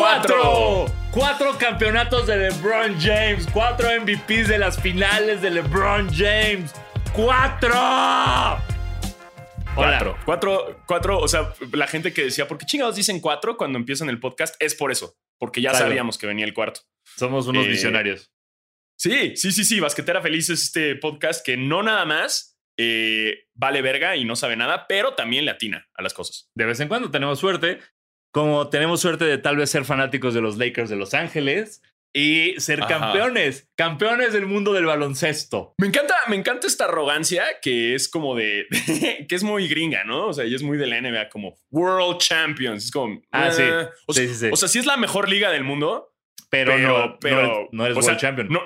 ¡Cuatro! Cuatro campeonatos de LeBron James. Cuatro MVPs de las finales de LeBron James. ¡Cuatro! Cuatro. Cuatro, cuatro, o sea, la gente que decía, ¿por qué chingados dicen cuatro cuando empiezan el podcast? Es por eso, porque ya Claro. sabíamos que venía el cuarto. Somos unos Eh, visionarios. Sí, sí, sí, sí. Basquetera Feliz es este podcast que no nada más eh, vale verga y no sabe nada, pero también le atina a las cosas. De vez en cuando tenemos suerte. Como tenemos suerte de tal vez ser fanáticos de los Lakers de Los Ángeles y ser Ajá. campeones. Campeones del mundo del baloncesto. Me encanta, me encanta esta arrogancia que es como de, que es muy gringa, ¿no? O sea, y es muy de la NBA como World Champions. Es como, Ah, sí. eh, O sea, Sí, sí, sí. o sea, sí es la mejor liga del mundo, Pero, pero, no, pero, no eres, no eres World sea, Champion. No,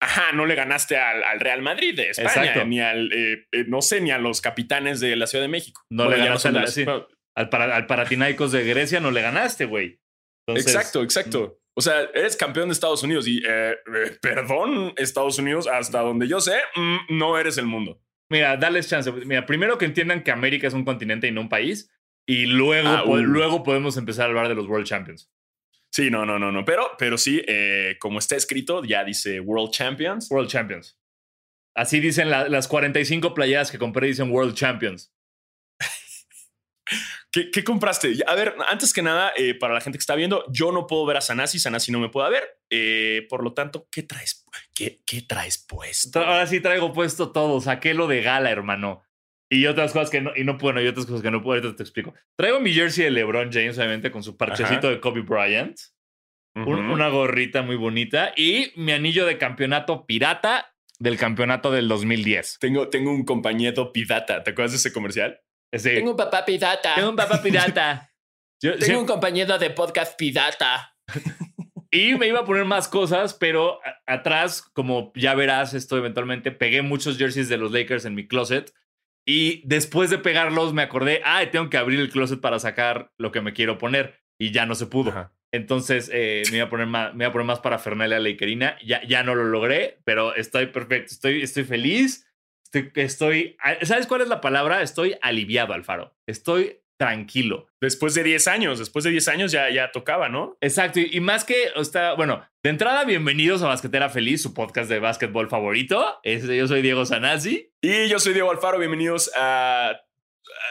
ajá, no le ganaste al, al Real Madrid de España, Exacto. ni al, eh, eh, no sé, ni a los capitanes de la Ciudad de México. No le ya ganaste de a la- sí. bueno, Al, para, al Paratinaicos de Grecia no le ganaste, güey. Entonces, exacto, exacto. O sea, eres campeón de Estados Unidos y, eh, eh, perdón, Estados Unidos, hasta donde yo sé, mm, no eres el mundo. Mira, dales chance. Mira, primero que entiendan que América es un continente y no un país. Y luego, Ah, po- uh. luego podemos empezar a hablar de los World Champions. Sí, no, no, no, no. Pero, pero sí, eh, como está escrito, ya dice World Champions. World Champions. Así dicen la- las 45 playeras que compré, dicen World Champions. ¿Qué, qué compraste? A ver, antes que nada, eh, para la gente que está viendo, yo no puedo ver a Sanasi, Sanasi no me puede ver. eh, por lo tanto, ¿qué traes? ¿Qué, qué traes puesto? Ahora sí traigo puesto todo. Saqué lo de gala, hermano. Y otras cosas que no, y no puedo, y otras cosas que no puedo, ahorita te explico. Traigo mi jersey de LeBron James, obviamente, con su parchecito de Kobe Bryant. un- una gorrita muy bonita. Y mi anillo de campeonato pirata del campeonato del 2010. Tengo, tengo un compañero pirata. ¿Te acuerdas de ese comercial? Tengo un papá pirata. tengo un papá pirata. Yo- Tengo un compañero de podcast pirata. Y me iba a poner más cosas, pero a- atrás, como ya verás esto eventualmente, pegué muchos jerseys de los Lakers en mi closet. Y después de pegarlos me acordé, ah, tengo que abrir el closet para sacar lo que me quiero poner. Y ya no se pudo. Ajá. Entonces eh, me, iba a poner más, me iba a poner más parafernalia lakerina. Ya, ya no lo logré, pero estoy perfecto. Estoy, estoy feliz. Estoy, estoy. ¿Sabes cuál es la palabra? Estoy aliviado, Alfaro. Estoy tranquilo. Después de 10 años, después de 10 años ya, ya tocaba, ¿no? Exacto, y, y más que está, bueno, de entrada, bienvenidos a Basquetera Feliz, su podcast de básquetbol favorito. Este, yo soy Diego Sanasi. Y yo soy Diego Alfaro, bienvenidos a,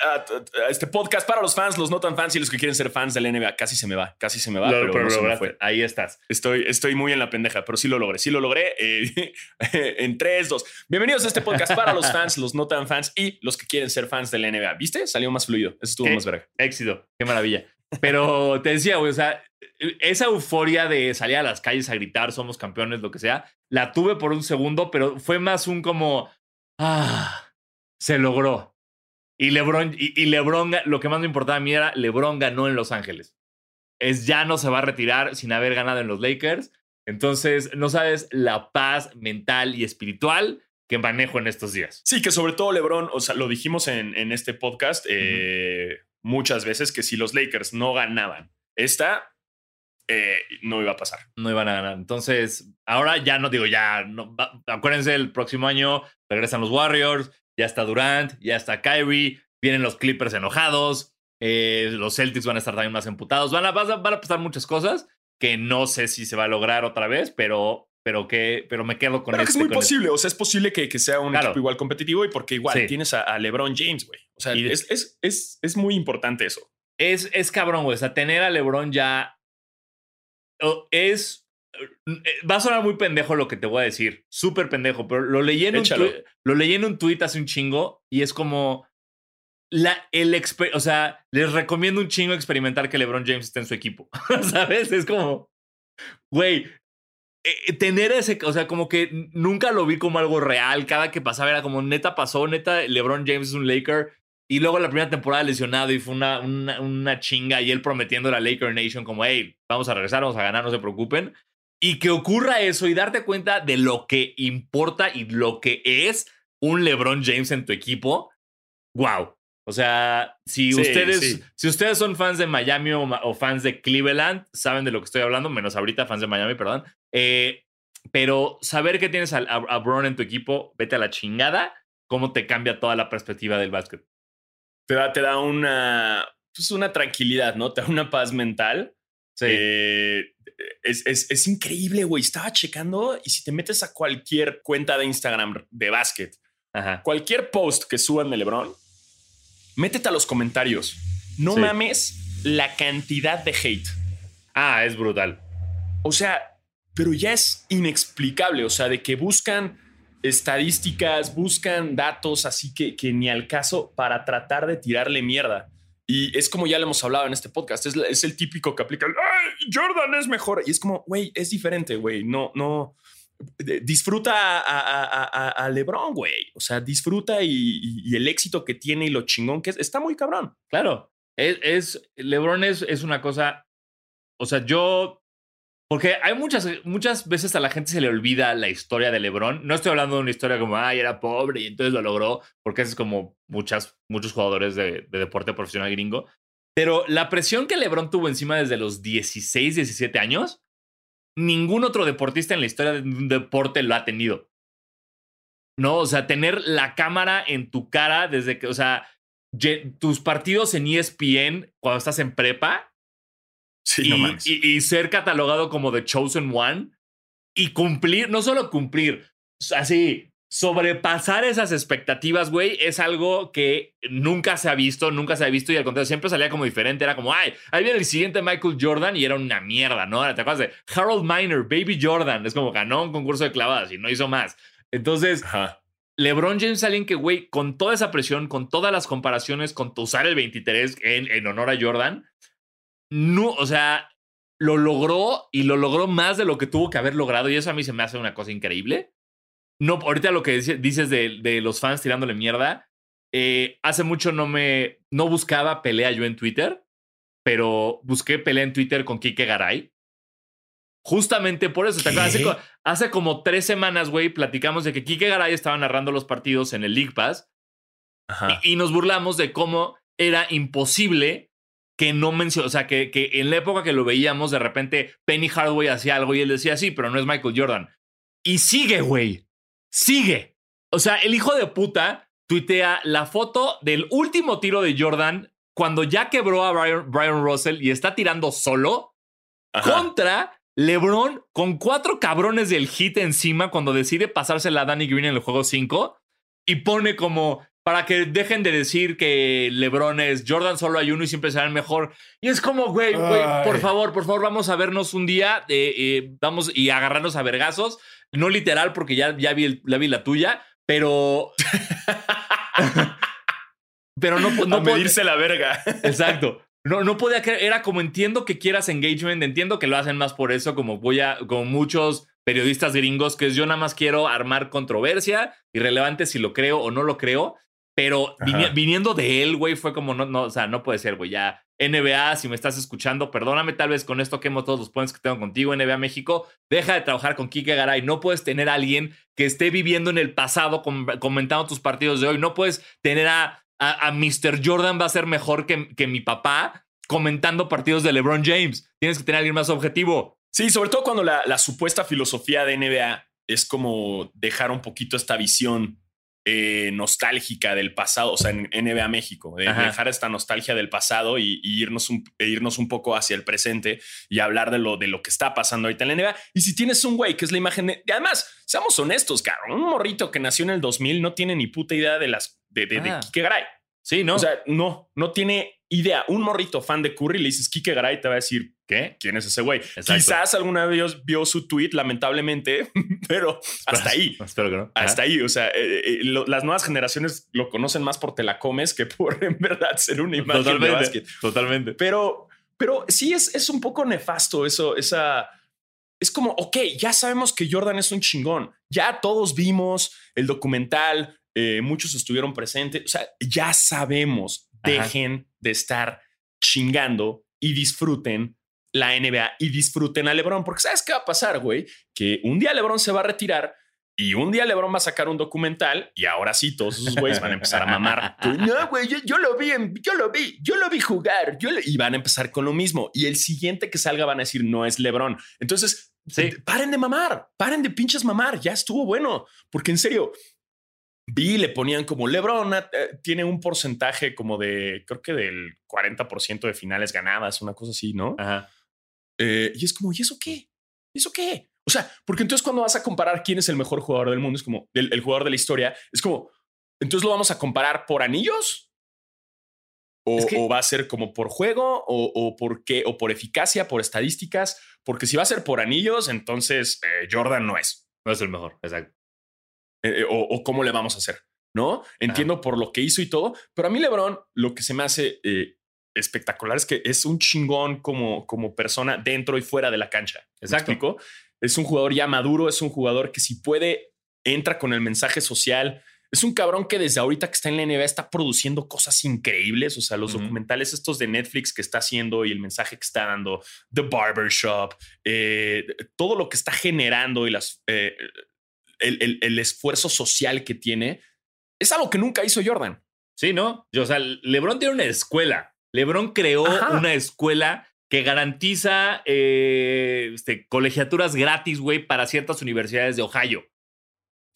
a- a este podcast para los fans, los no tan fans y los que quieren ser fans del NBA. Casi se me va, casi se me va, Lo- pero, pero no se me lograste. fue. Ahí estás. Estoy, estoy muy en la pendeja, pero sí lo logré. Sí lo logré eh, en 3, 2. Bienvenidos a este podcast para los fans, los no tan fans y los que quieren ser fans del NBA. ¿Viste? Salió más fluido. Eso estuvo ¿Qué? más verga. Éxito, qué maravilla. Pero te decía, güey, o sea, esa euforia de salir a las calles a gritar, somos campeones, lo que sea, la tuve por un segundo, pero fue más un como, ah, se logró. Y LeBron, y, y LeBron, lo que más me importaba a mí era, LeBron ganó en Los Ángeles. Es ya no se va a retirar sin haber ganado en los Lakers. Entonces, no sabes la paz mental y espiritual que manejo en estos días. Sí, que sobre todo LeBron, o sea, lo dijimos en, en este podcast eh, muchas veces que si los Lakers no ganaban esta, eh, no iba a pasar. no iban a ganar. Entonces, ahora ya no digo, ya, no, acuérdense, el próximo año regresan los Warriors, ya está Durant, ya está Kyrie, vienen los Clippers enojados, eh, los Celtics van a estar también más emputados, van a, van pasar muchas cosas que no sé si se va a lograr otra vez, pero, pero, que, pero me quedo con Pero que este. es muy con este. posible, o sea, es posible que, que sea un Claro. equipo igual competitivo y porque igual Sí. tienes a, a LeBron James, güey. O sea, es, es, es, es muy importante eso. Es, es cabrón, güey. O sea, tener a LeBron ya es. Eh, Va a sonar muy pendejo lo que te voy a decir. Súper pendejo, pero lo leí, en un Échalo. lo leí en un tweet hace un chingo y es como. La, el o sea, les recomiendo un chingo experimentar que LeBron James esté en su equipo. ¿Sabes? Es como. Güey. eh, tener ese, o sea, como que nunca lo vi como algo real. Cada que pasaba era como neta pasó, neta, LeBron James es un Laker. Y luego la primera temporada lesionado y fue una, una, una chinga y él prometiendo a la Laker Nation como, hey, vamos a regresar, vamos a ganar, no se preocupen. Y que ocurra eso y darte cuenta de lo que importa y lo que es un LeBron James en tu equipo, wow. O sea, si Sí, ustedes, sí. si ustedes son fans de Miami o, fans de Cleveland, saben de lo que estoy hablando, menos ahorita fans de Miami, perdón. Eh, pero saber que tienes a, a, a Bron en tu equipo, vete a la chingada, cómo te cambia toda la perspectiva del básquet. Te da, te da una, pues una tranquilidad, ¿no? Te da una paz mental Sí. Eh, es, es- es increíble, güey. Estaba checando y si te metes a cualquier cuenta de Instagram de básquet, Ajá. cualquier post que suban de LeBron, métete a los comentarios. No Sí. mames la cantidad de hate. Ah, es brutal. O sea, pero ya es inexplicable. O sea, de que buscan estadísticas, buscan datos así que, que ni al caso para tratar de tirarle mierda. Y es como ya lo hemos hablado en este podcast. Es, es el típico que aplica. "Ay, Jordan es mejor. Y es como, güey, es diferente, güey. No, no. Disfruta a- a- a- a LeBron, güey. O sea, disfruta y, y- y el éxito que tiene y lo chingón que es. Está muy cabrón. Claro. Es, es- LeBron es, es una cosa. O sea, yo. Porque hay muchas, muchas veces a la gente se le olvida la historia de LeBron. No estoy hablando de una historia como, ay, era pobre y entonces lo logró, porque es como muchas, muchos jugadores de, de deporte profesional gringo. Pero la presión que LeBron tuvo encima desde los 16, 17 años, ningún otro deportista en la historia de un deporte lo ha tenido. No, o sea, tener la cámara en tu cara desde que, o sea, tus partidos en ESPN cuando estás en prepa Sí, y, no mames. y- y ser catalogado como The Chosen One y cumplir, no solo cumplir, así, sobrepasar esas expectativas, güey, es algo que nunca se ha visto, nunca se ha visto y al contrario, siempre salía como diferente. Era como, ay, ahí viene el siguiente Michael Jordan y era una mierda, ¿no? ¿Te acuerdas de Harold Miner, Baby Jordan? Es como ganó un concurso de clavadas y no hizo más. Entonces, Ajá. LeBron James es alguien que, güey, con toda esa presión, con todas las comparaciones, con usar el 23 en, en honor a Jordan, no, o sea, lo logró y lo logró más de lo que tuvo que haber logrado y eso a mí se me hace una cosa increíble. No, ahorita lo que dice- dices de, de los fans tirándole mierda, eh, hace mucho no me, no buscaba pelea yo en Twitter, pero busqué pelea en Twitter con Kike Garay. Justamente por eso, ¿te acuerdas? Hace, como tres semanas, güey, platicamos de que Kike Garay estaba narrando los partidos en el League Pass Ajá. y, y nos burlamos de cómo era imposible que no mencionó, o sea, que, que en la época que lo veíamos, de repente Penny Hardaway hacía algo y él decía, sí, pero no es Michael Jordan. Y sigue, güey. Sigue. O sea, el hijo de puta tuitea la foto del último tiro de Jordan cuando ya quebró a Brian, Brian Russell y está tirando solo Ajá. contra LeBron con cuatro cabrones del hit encima cuando decide pasársela a Danny Green en el juego 5 y pone como para que dejen de decir que LeBron es Jordan solo hay uno y siempre será el mejor. Y es como, güey, por favor, por favor, vamos a vernos un día, eh, eh, vamos y agarrarnos a vergazos. No literal, porque ya, ya, vi, el- ya vi la tuya, pero. pero no, no a medirse la verga. Exacto. No, no podía creer. Era como entiendo que quieras engagement, entiendo que lo hacen más por eso, como voy a, como muchos periodistas gringos, que es yo nada más quiero armar controversia, irrelevante si lo creo o no lo creo. Pero vini- viniendo de él, güey, fue como, no, no, o sea, no puede ser, güey. Ya, NBA, si me estás escuchando, perdóname tal vez con esto quemo todos los points que tengo contigo, NBA México, deja de trabajar con Kike Garay. No puedes tener a alguien que esté viviendo en el pasado com- comentando tus partidos de hoy. No puedes tener a, a, a Mr. Jordan va a ser mejor que, que mi papá comentando partidos de LeBron James. Tienes que tener a alguien más objetivo. Sí, sobre todo cuando la, la supuesta filosofía de NBA es como dejar un poquito esta visión eh, nostálgica del pasado, o sea, en NBA México, de Ajá. dejar esta nostalgia del pasado y, y irnos, un, e irnos un poco hacia el presente y hablar de lo, de lo que está pasando ahorita en la NBA. Y si tienes un güey que es la imagen de... y además, seamos honestos, cabrón, un morrito que nació en el 2000 no tiene ni puta idea de las... de, de, de Ah. Kike Garay. Sí, ¿no? O sea, no, no tiene idea. Un morrito fan de Curry le dices Kike Garay te va a decir, ¿qué? ¿quién es ese güey? Exacto. Quizás alguna vez vio su tweet, lamentablemente, pero hasta ahí. Espero que no. Hasta ahí, o sea, eh, eh, lo- las nuevas generaciones lo conocen más por te la comes que por en verdad ser una imagen de Totalmente. básquet. Totalmente. Pero, pero sí es, es un poco nefasto eso, esa... Es como, ok, ya sabemos que Jordan es un chingón. Ya todos vimos el documental, eh, muchos estuvieron presentes. O sea, ya sabemos. Ajá. Dejen de estar chingando y disfruten la NBA y disfruten a LeBron. Porque ¿sabes qué va a pasar, güey? Que un día LeBron se va a retirar y un día LeBron va a sacar un documental y ahora sí todos esos güeyes van a empezar a mamar. No, güey, yo, yo lo vi, yo lo vi, yo lo vi jugar. Yo lo-". Y van a empezar con lo mismo. Y el siguiente que salga van a decir no es LeBron. Entonces, Sí. paren de mamar, paren de pinches mamar. Ya estuvo bueno. Porque en serio, vi le ponían como LeBron eh, tiene un porcentaje como de, creo que del 40% de finales ganadas, una cosa así, ¿no? Ajá. Eh, y es como, ¿y eso qué? ¿Y eso qué? O sea, porque entonces cuando vas a comparar quién es el mejor jugador del mundo, es como el, el jugador de la historia, es como, entonces lo vamos a comparar por anillos o, Es que- o va a ser como por juego o, o por qué o por eficacia, por estadísticas, porque si va a ser por anillos, entonces eh, Jordan no es. No es el mejor, exacto. Eh, eh, o, o cómo le vamos a hacer, ¿no? Entiendo por lo que hizo y todo, pero a mí LeBron lo que se me hace eh, espectacular es que es un chingón como, como persona dentro y fuera de la cancha. ¿Me Exacto. Es un jugador ya maduro, es un jugador que si puede, entra con el mensaje social. Es un cabrón que desde ahorita que está en la NBA está produciendo cosas increíbles. O sea, los documentales estos de Netflix que está haciendo y el mensaje que está dando, The Barbershop, eh, todo lo que está generando y las, eh, el, el- el esfuerzo social que tiene, es algo que nunca hizo Jordan. Sí, ¿no? O sea, LeBron tiene una escuela. LeBron creó Ajá. una escuela que garantiza eh, este, colegiaturas gratis, güey, para ciertas universidades de Ohio.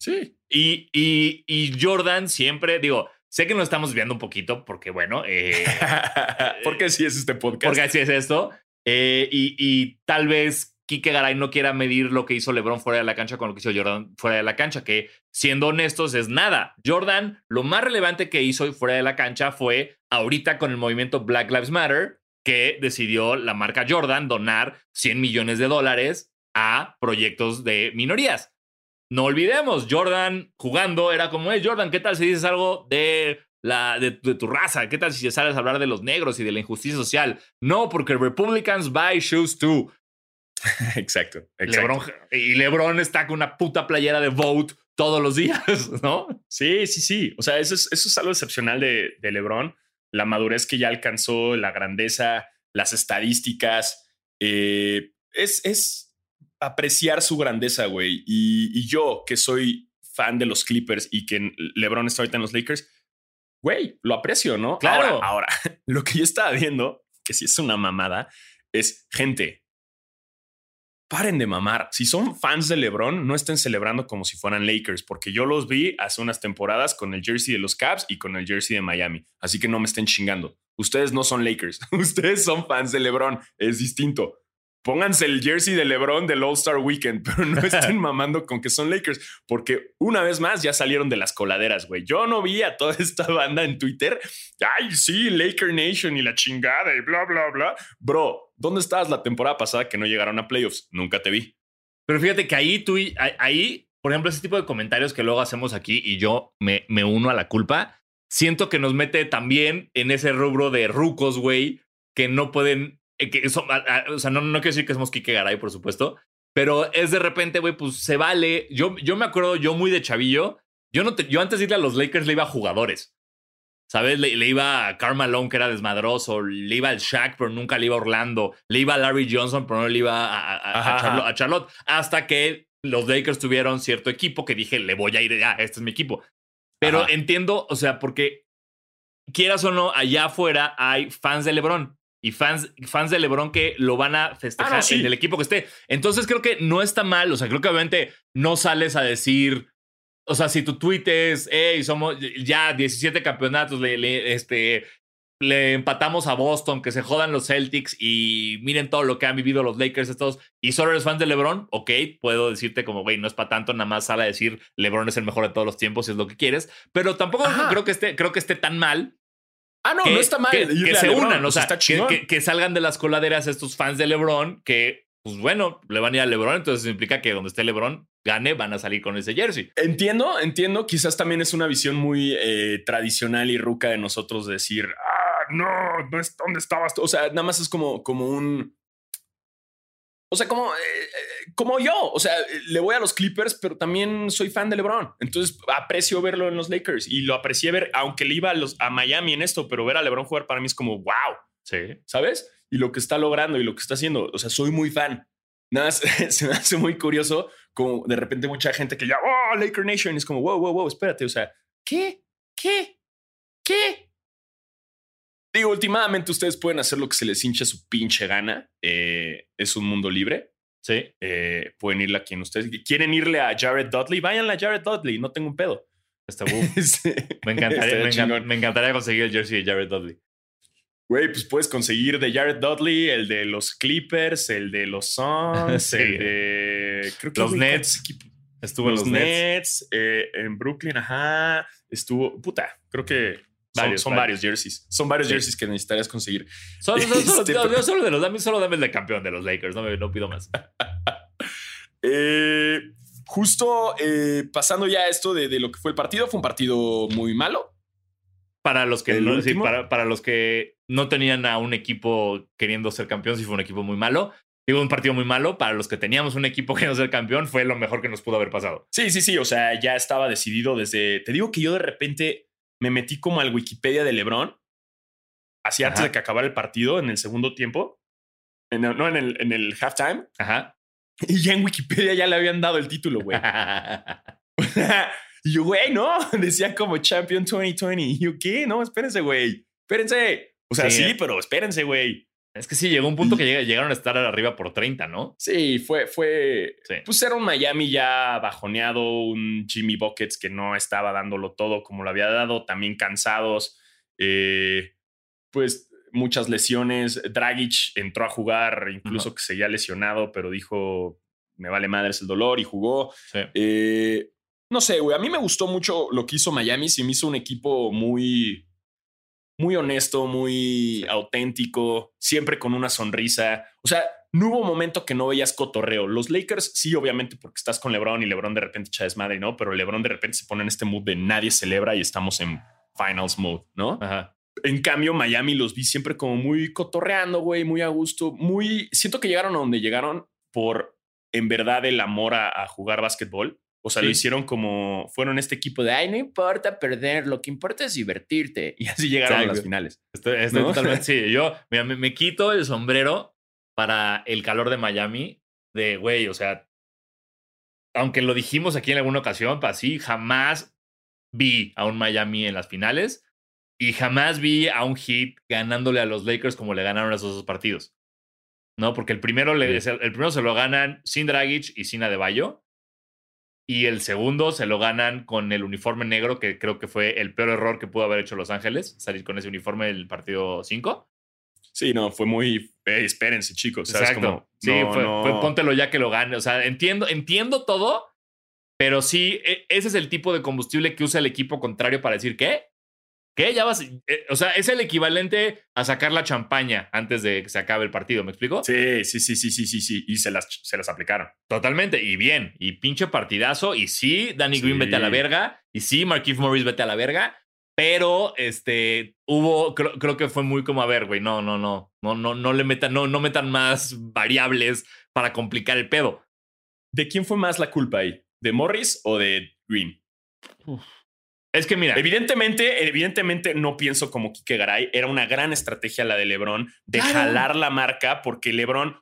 Sí. Y, y, y Jordan siempre, digo, sé que nos estamos viendo un poquito porque, bueno, eh, ¿Por qué sí es este podcast? porque así es esto. Eh, y, y tal vez Kike Garay no quiera medir lo que hizo LeBron fuera de la cancha con lo que hizo Jordan fuera de la cancha, que siendo honestos es nada. Jordan, lo más relevante que hizo fuera de la cancha fue ahorita con el movimiento Black Lives Matter, que decidió la marca Jordan donar 100 millones de dólares a proyectos de minorías. No olvidemos, Jordan jugando era como, hey Jordan, ¿qué tal si dices algo de, la, de, de tu raza? ¿Qué tal si sales a hablar de los negros y de la injusticia social? No, porque Republicans buy shoes too. Exacto. exacto. LeBron, y LeBron está con una puta playera de Vote todos los días, ¿no? Sí, sí, sí. O sea, eso es, eso es algo excepcional de, de LeBron. La madurez que ya alcanzó, la grandeza, las estadísticas. eh, es, es apreciar su grandeza, güey. Y, y yo, que soy fan de los Clippers y que LeBron está ahorita en los Lakers, güey, lo aprecio, ¿no? Claro. Ahora, ahora, lo que yo estaba viendo, que sí es una mamada, es gente. Paren de mamar. Si son fans de LeBron, no estén celebrando como si fueran Lakers, porque yo los vi hace unas temporadas con el jersey de los Cavs y con el jersey de Miami. Así que no me estén chingando. Ustedes no son Lakers. Ustedes son fans de LeBron. Es distinto. Pónganse el jersey de LeBron del All-Star Weekend, pero no estén mamando con que son Lakers, porque una vez más ya salieron de las coladeras, güey. Yo no vi a toda esta banda en Twitter. Ay, sí, Laker Nation y la chingada y bla, bla, bla. Bro, ¿dónde estabas la temporada pasada que no llegaron a playoffs? Nunca te vi. Pero fíjate que ahí tú, ahí- por ejemplo, ese tipo de comentarios que luego hacemos aquí y yo me, me uno a la culpa, siento que nos mete también en ese rubro de rucos, güey, que no pueden, que son- o sea, no, no quiero decir que somos Kike Garay, por supuesto, pero es de repente, güey, pues se vale. Yo, yo me acuerdo, yo muy de chavillo, yo, no te- yo antes de irle a los Lakers le iba a jugadores. ¿Sabes? Le, le iba a Karl Malone, que era desmadroso. Le iba al Shaq, pero nunca le iba a Orlando. Le iba a Larry Johnson, pero no le iba a, Charlotte. Hasta que los Lakers tuvieron cierto equipo que dije, le voy a ir, ya, este es mi equipo. Pero Ajá. entiendo, o sea, porque quieras o no, allá afuera hay fans de LeBron. Y fans, fans de LeBron que lo van a festejar Ah, no, sí. en el equipo que esté. Entonces creo que no está mal. O sea, creo que obviamente no sales a decir. O sea, si tu tweet es, hey, somos ya 17 campeonatos, le, le- este, le empatamos a Boston, que se jodan los Celtics y miren todo lo que han vivido los Lakers estos, y solo eres fan de LeBron, ok, puedo decirte como, güey, no es para tanto, nada más sale a decir LeBron es el mejor de todos los tiempos, si es lo que quieres, pero tampoco Ajá. creo que, esté, creo que esté tan mal Ah, no, que, no está mal. que, se LeBron, unan, o sea, está que, salgan de las coladeras estos fans de LeBron, que, pues bueno, le van a ir a LeBron, entonces implica que donde esté LeBron gane, van a salir con ese jersey. Entiendo, entiendo. Quizás también es una visión muy eh, tradicional y ruca de nosotros decir, ah, no, no es dónde estabas. tú?". O sea, nada más es como, como un. O sea, como, eh, eh, como yo. O sea, le voy a los Clippers, pero también soy fan de LeBron. Entonces aprecio verlo en los Lakers y lo aprecié ver, aunque le iba a, los, a Miami en esto, pero ver a LeBron jugar para mí es como, wow. Sí. ¿sabes? Y lo que está logrando y lo que está haciendo. O sea, soy muy fan. Nada más se me hace muy curioso como de repente mucha gente que ya, oh, Laker Nation, es como, wow, wow, wow, espérate, o sea, ¿qué? ¿Qué? ¿Qué? Digo, últimamente ustedes pueden hacer lo que se les hinche su pinche gana. Eh, es un mundo libre. Sí. Eh, pueden irle a quien ustedes quieren irle a Jared Dudley, váyanle a Jared Dudley, no tengo un pedo. Está, Este, me, encantaría, me, encan- me encantaría conseguir el jersey de Jared Dudley. Güey, pues puedes conseguir de Jared Dudley, el de los Clippers, el de los Suns, Sí. el de. Creo que Los güey, Nets. Estuvo en los, los, Nets. Nets, eh, en Brooklyn, ajá. Estuvo, puta, creo que Varios, son varios. varios jerseys. Son varios Sí. jerseys que necesitarías conseguir. Solo, solo, solo- Este, solo de los dame, solo dame el de campeón de los Lakers, no, me, no pido más. Eh, justo eh, pasando ya a esto de, de lo que fue el partido, fue un partido muy malo. Para los que ¿El no, sí, último? para, para los que no tenían a un equipo queriendo ser campeón, sí fue un equipo muy malo. Digo, un partido muy malo. Para los que teníamos un equipo queriendo ser campeón, fue lo mejor que nos pudo haber pasado. Sí, sí, sí. O sea, ya estaba decidido desde. Te digo que yo de repente me metí como al Wikipedia de LeBron. Así antes de que acabara el partido, en el segundo tiempo. En el- no, en el, en el halftime. Ajá. Y ya en Wikipedia ya le habían dado el título, güey. y yo, güey, no. Decía como Champion 2020. Y yo, ¿qué? No, espérense, güey. Espérense. O sea, Sí. sí, pero espérense, güey. Es que sí, llegó un punto que llega- llegaron a estar arriba por 30, ¿no? Sí, fue, fue. Sí. Pues era un Miami ya bajoneado, un Jimmy Buckets que no estaba dándolo todo como lo había dado, también cansados. eh, pues muchas lesiones. Dragic entró a jugar, incluso que seguía lesionado, pero dijo: Me vale madres el dolor y jugó. Sí. Eh, no sé, güey. A mí me gustó mucho lo que hizo Miami. Se me hizo un equipo muy, muy honesto, muy auténtico, siempre con una sonrisa. O sea, no hubo momento que no veías cotorreo. Los Lakers, sí, obviamente, porque estás con LeBron y LeBron de repente echa desmadre, ¿no? Pero LeBron de repente se pone en este mood de nadie celebra y estamos en finals mode, ¿no? Ajá. En cambio, Miami los vi siempre como muy cotorreando, güey, muy a gusto, muy... Siento que llegaron a donde llegaron por, en verdad, el amor a, a jugar básquetbol. O sea, Sí. lo hicieron como... Fueron este equipo de, ay, no importa perder, lo que importa es divertirte. Y así llegaron a Exacto. las finales. Estoy, estoy ¿No? totalmente. Sí, yo mira, me, me quito el sombrero para el calor de Miami. De güey, o sea, aunque lo dijimos aquí en alguna ocasión, pues sí, jamás vi a un Miami en las finales y jamás vi a un Heat ganándole a los Lakers como le ganaron esos dos partidos. No, porque el primero, le, Sí. el primero se lo ganan sin Dragic y sin Adebayo. Y el segundo se lo ganan con el uniforme negro, que creo que fue el peor error que pudo haber hecho Los Ángeles, salir con ese uniforme el partido 5. Sí, no, fue muy... eh, espérense, chicos. ¿sabes? Exacto. Como, sí, no, fue, no. fue póntelo ya que lo gane. O sea, entiendo, entiendo todo, pero sí, e- ese es el tipo de combustible que usa el equipo contrario para decir, ¿qué? ¿Qué? Ya vas. eh, o sea, es el equivalente a sacar la champaña antes de que se acabe el partido, ¿me explico? Sí, sí, sí, sí, sí, sí, sí. Y se las, se las aplicaron. Totalmente. Y bien. Y pinche partidazo. Y sí, Danny Green vete a la verga. Y sí, Marquise Morris vete a la verga. Pero este hubo, creo, creo que fue muy como a ver, güey, no, no, no, no, no, no le metan, no, no metan más variables para complicar el pedo. ¿De quién fue más la culpa ahí? ¿De Morris o de Green? Es que mira, Evidentemente, evidentemente no pienso como Kike Garay. Era una gran estrategia la de LeBron de Claro. jalar la marca porque LeBron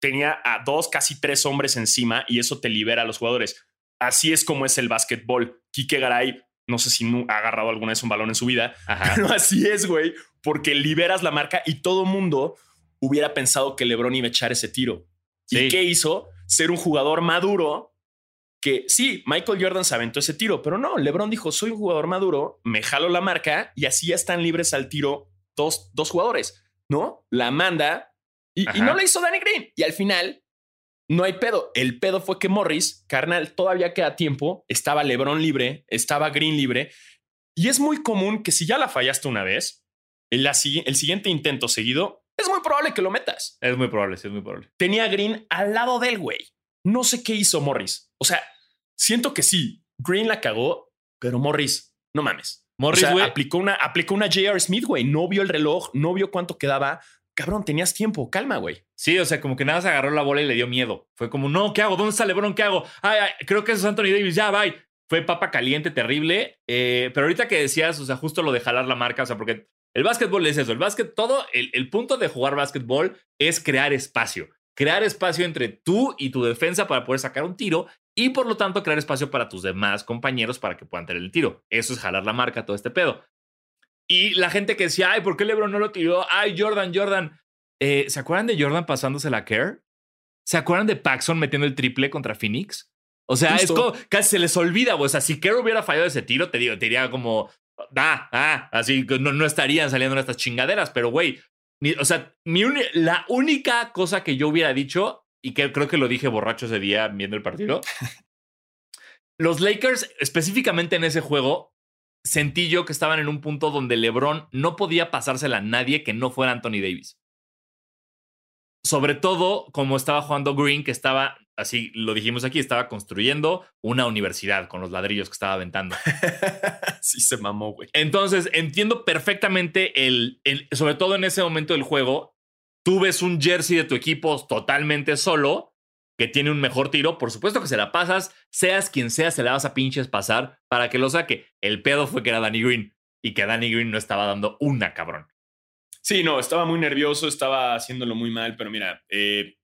tenía a dos, casi tres hombres encima y eso te libera a los jugadores. Así es como es el básquetbol. Kike Garay, no sé si ha agarrado alguna vez un balón en su vida, ajá, pero así es, güey, porque liberas la marca y todo mundo hubiera pensado que LeBron iba a echar ese tiro. Sí. ¿Y qué hizo? Ser un jugador maduro que sí, Michael Jordan se aventó ese tiro, pero no, LeBron dijo, soy un jugador maduro, me jalo la marca y así ya están libres al tiro dos, dos jugadores, ¿no? La manda y, no la hizo Danny Green. Y al final, no hay pedo. El pedo fue que Morris, carnal, todavía queda tiempo, estaba LeBron libre, estaba Green libre. Y es muy común que si ya la fallaste una vez, el, el siguiente intento seguido, es muy probable que lo metas es muy probable, sí, es muy probable. tenía a Green al lado del güey. No sé qué hizo Morris. O sea, siento que sí, Green la cagó, pero Morris, no mames. Morris, o sea, güey, aplicó una, aplicó una J.R. Smith, güey. No vio el reloj, no vio cuánto quedaba. Cabrón, tenías tiempo, calma, güey. sí, o sea, como que nada se agarró la bola y le dio miedo. Fue como, no, ¿qué hago? ¿Dónde está LeBron? ¿Qué hago? Ay, ay, creo que eso es Anthony Davis, ya, bye. Fue papa caliente, terrible. Eh, pero ahorita que decías, o sea, justo lo de jalar la marca, o sea, porque el básquetbol es eso. El básquet, todo, el, el punto de jugar básquetbol es crear espacio. Crear espacio entre tú y tu defensa para poder sacar un tiro y por lo tanto crear espacio para tus demás compañeros para que puedan tener el tiro. Eso es jalar la marca, todo este pedo. Y la gente que decía, ay, ¿por qué LeBron no lo tiró? Ay, Jordan, Jordan. Eh, ¿Se acuerdan de Jordan pasándose la care? ¿Se acuerdan de Paxson metiendo el triple contra Phoenix? O sea, es Justo. como casi se les olvida. O sea, si Kerr hubiera fallado ese tiro, te digo, te diría como, Ah, ah, así no, no estarían saliendo estas chingaderas, pero güey, ni- o sea, mi la única cosa que yo hubiera dicho, y que creo que lo dije borracho ese día viendo el partido, los Lakers, específicamente en ese juego, sentí yo que estaban en un punto donde LeBron no podía pasársela a nadie que no fuera Anthony Davis. Sobre todo como estaba jugando Green, que estaba, así lo dijimos aquí, estaba construyendo una universidad con los ladrillos que estaba aventando. sí se mamó, güey. Entonces, entiendo perfectamente el, el- sobre todo en ese momento del juego, tú ves un jersey de tu equipo totalmente solo, que tiene un mejor tiro, por supuesto que se la pasas, seas quien sea, se la vas a pinches pasar para que lo saque. El pedo fue que era Danny Green y que Danny Green no estaba dando una cabrón. Sí, no, estaba muy nervioso, estaba haciéndolo muy mal, pero mira, eh,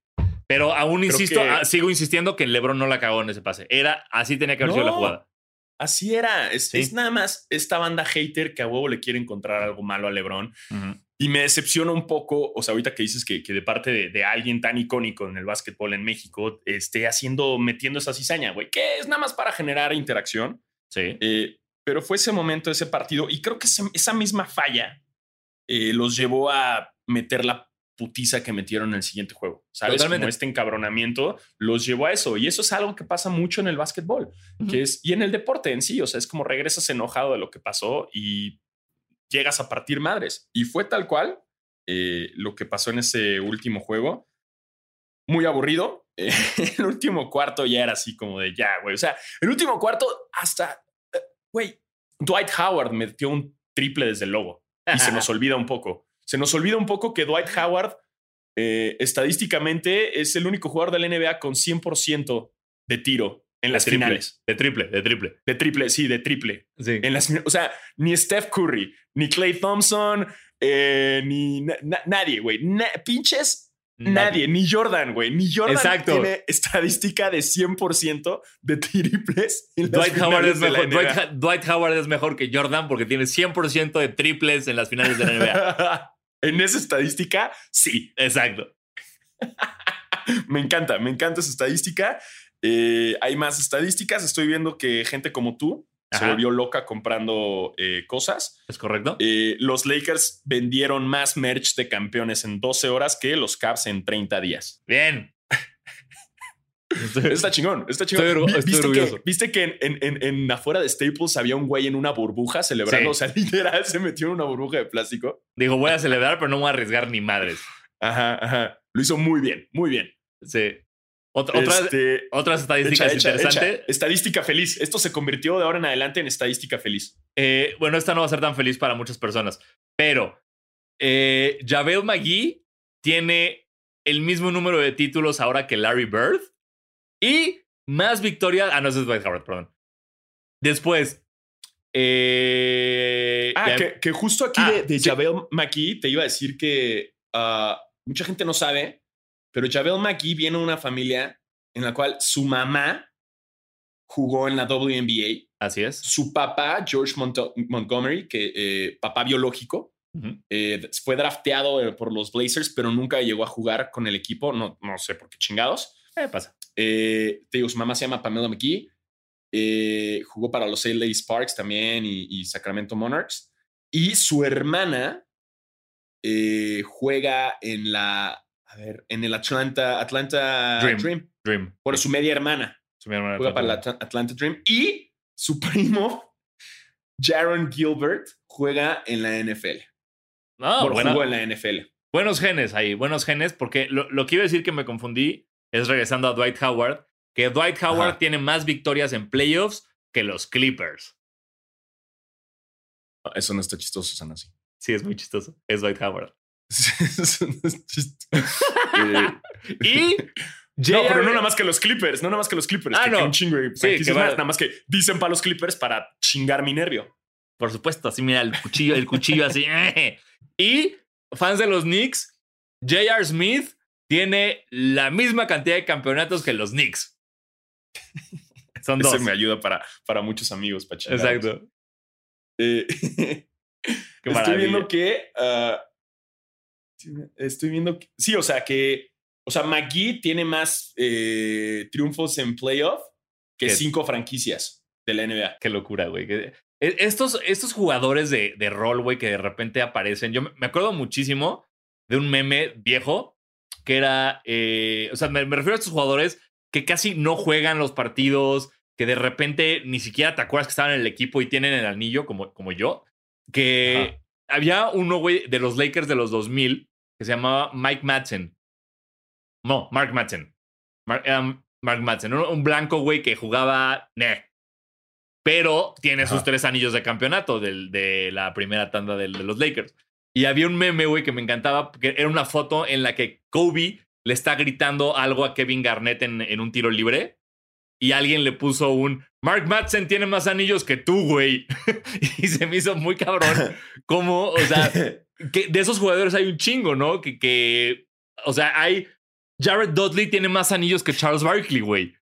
Pero aún insisto, que- ah, sigo insistiendo que LeBron no la cagó en ese pase. Era así tenía que haber sido la No. jugada. así era. Es, Sí. es nada más esta banda hater que a huevo le quiere encontrar algo malo a LeBron. Ujú. Y me decepciona un poco, o sea, ahorita que dices que, que de parte de, de alguien tan icónico en el básquetbol en México esté haciendo, metiendo esa cizaña, güey, que es nada más para generar interacción. Sí. Eh, pero fue ese momento, ese partido, y creo que esa, esa misma falla eh, los llevó a meter la putiza que metieron en el siguiente juego. ¿Sabes? Totalmente. Como este encabronamiento los llevó a eso. Y eso es algo que pasa mucho en el básquetbol, Ujú. que es, y en el deporte en sí, o sea, es como regresas enojado de lo que pasó y llegas a partir madres. Y fue tal cual eh, lo que pasó en ese último juego. Muy aburrido. Eh, el último cuarto ya era así como de ya, güey. O sea, el último cuarto hasta, eh, güey, Dwight Howard metió un triple desde el logo y se nos olvida un poco. Se nos olvida un poco que Dwight Howard eh, estadísticamente es el único jugador de la NBA con 100% de tiro en De las triple, finales. De triple, de triple. De triple, sí, de triple. Sí. En las, o sea, ni Steph Curry, ni Clay Thompson, eh, ni na- na- nadie, güey. Na- pinches Nadie, ni Jordan, güey. Ni Jordan Exacto. tiene estadística de 100% de triples. en las Dwight Howard, es de la mejor, Dwight, Dwight Howard es mejor que Jordan porque tiene 100% de triples en las finales de la NBA. en esa estadística, sí. Exacto. Me encanta, me encanta esa estadística. Eh, hay más estadísticas. Estoy viendo que gente como tú se volvió loca comprando eh, cosas. ¿Es correcto? Eh, los Lakers vendieron más merch de campeones en 12 horas que los Cavs en 30 días. Bien. Está chingón, está chingón. Estoy estoy ¿Viste, orgulloso. que, viste que en, en- en- en afuera de Staples había un güey en una burbuja celebrando? Sí. O sea, literal se metió en una burbuja de plástico. Digo, voy a celebrar, pero no voy a arriesgar ni madres. Ajá, ajá. Lo hizo muy bien, muy bien. Sí. Otra, Este, otras estadísticas echa, echa, interesantes. echa. Estadística feliz. Esto se convirtió de ahora en adelante en estadística feliz. Eh, bueno, esta no va a ser tan feliz para muchas personas, pero eh, Javel McGee tiene el mismo número de títulos ahora que Larry Bird y más victorias. Ah, no, es Dwight Howard, perdón. Después, eh, Ah, ya- que, que justo aquí Ah, de, de sí. Javel McGee te iba a decir que ah, mucha gente no sabe, pero Javel McGee viene de una familia en la cual su mamá jugó en la WNBA. así es. Su papá, George Montgomery, que eh, papá biológico, eh, fue drafteado eh, por los Blazers, pero nunca llegó a jugar con el equipo. No, no sé por qué chingados. Eh, pasa. Te digo, su mamá se llama Pamela McGee. jugó para los LA Sparks también y, y Sacramento Monarchs. Y su hermana juega en la, a ver, en el Atlanta, Atlanta Dream. Dream. Dream. Por su media hermana. Su mi hermana Juega para el Atlanta. Atla- Atlanta Dream. Y su primo, Jaron Gilbert, juega en la NFL. No, Bueno, buena- jugó en la NFL. buenos genes ahí, buenos genes, porque lo, lo que iba a decir que me confundí es regresando a Dwight Howard, que Dwight Howard Ajá. tiene más victorias en playoffs que los Clippers. Eso no está chistoso, Sanasi. Sí, es muy chistoso. Es Dwight Howard. Y No, J.R. pero no nada más que los Clippers, no nada más que los Clippers. Ah, que, no. que un chingo de Sí, franquicias que va- más, nada más que dicen para los Clippers para chingar mi nervio. Por supuesto, así mira el cuchillo, el cuchillo así. eh. Y fans de los Knicks, J.R. Smith tiene la misma cantidad de campeonatos que los Knicks. Son dos. Ese me ayuda para, para muchos amigos, para. Exacto. Eh, Qué estoy maravilla. viendo que. ah, estoy viendo que. Sí, o sea que. O sea, McGee tiene más eh, triunfos en playoff que ¿Qué? cinco franquicias de la NBA. Qué locura, güey. E- Estos, estos jugadores de, de rol, güey, que de repente aparecen. Yo me acuerdo muchísimo de un meme viejo que era. eh, o sea, me, me refiero a estos jugadores que casi no juegan los partidos, que de repente ni siquiera te acuerdas que estaban en el equipo y tienen el anillo, como, como yo. Que había uno, güey, de los Lakers de los 2000 que se llamaba Mike Madsen. No, Mark Madsen. Era Mark Madsen. Un, un blanco, güey, que jugaba. Neh. Pero tiene sus tres anillos de campeonato del- de la primera tanda del- de los Lakers. Y había un meme, güey, que me encantaba, que era una foto en la que Kobe le está gritando algo a Kevin Garnett en, en un tiro libre. Y alguien le puso un Mark Madsen tiene más anillos que tú, güey. y se me hizo muy cabrón. Como, o sea, que de esos jugadores hay un chingo, ¿no? Que, que o sea, hay. Jared Dudley tiene más anillos que Charles Barkley, güey.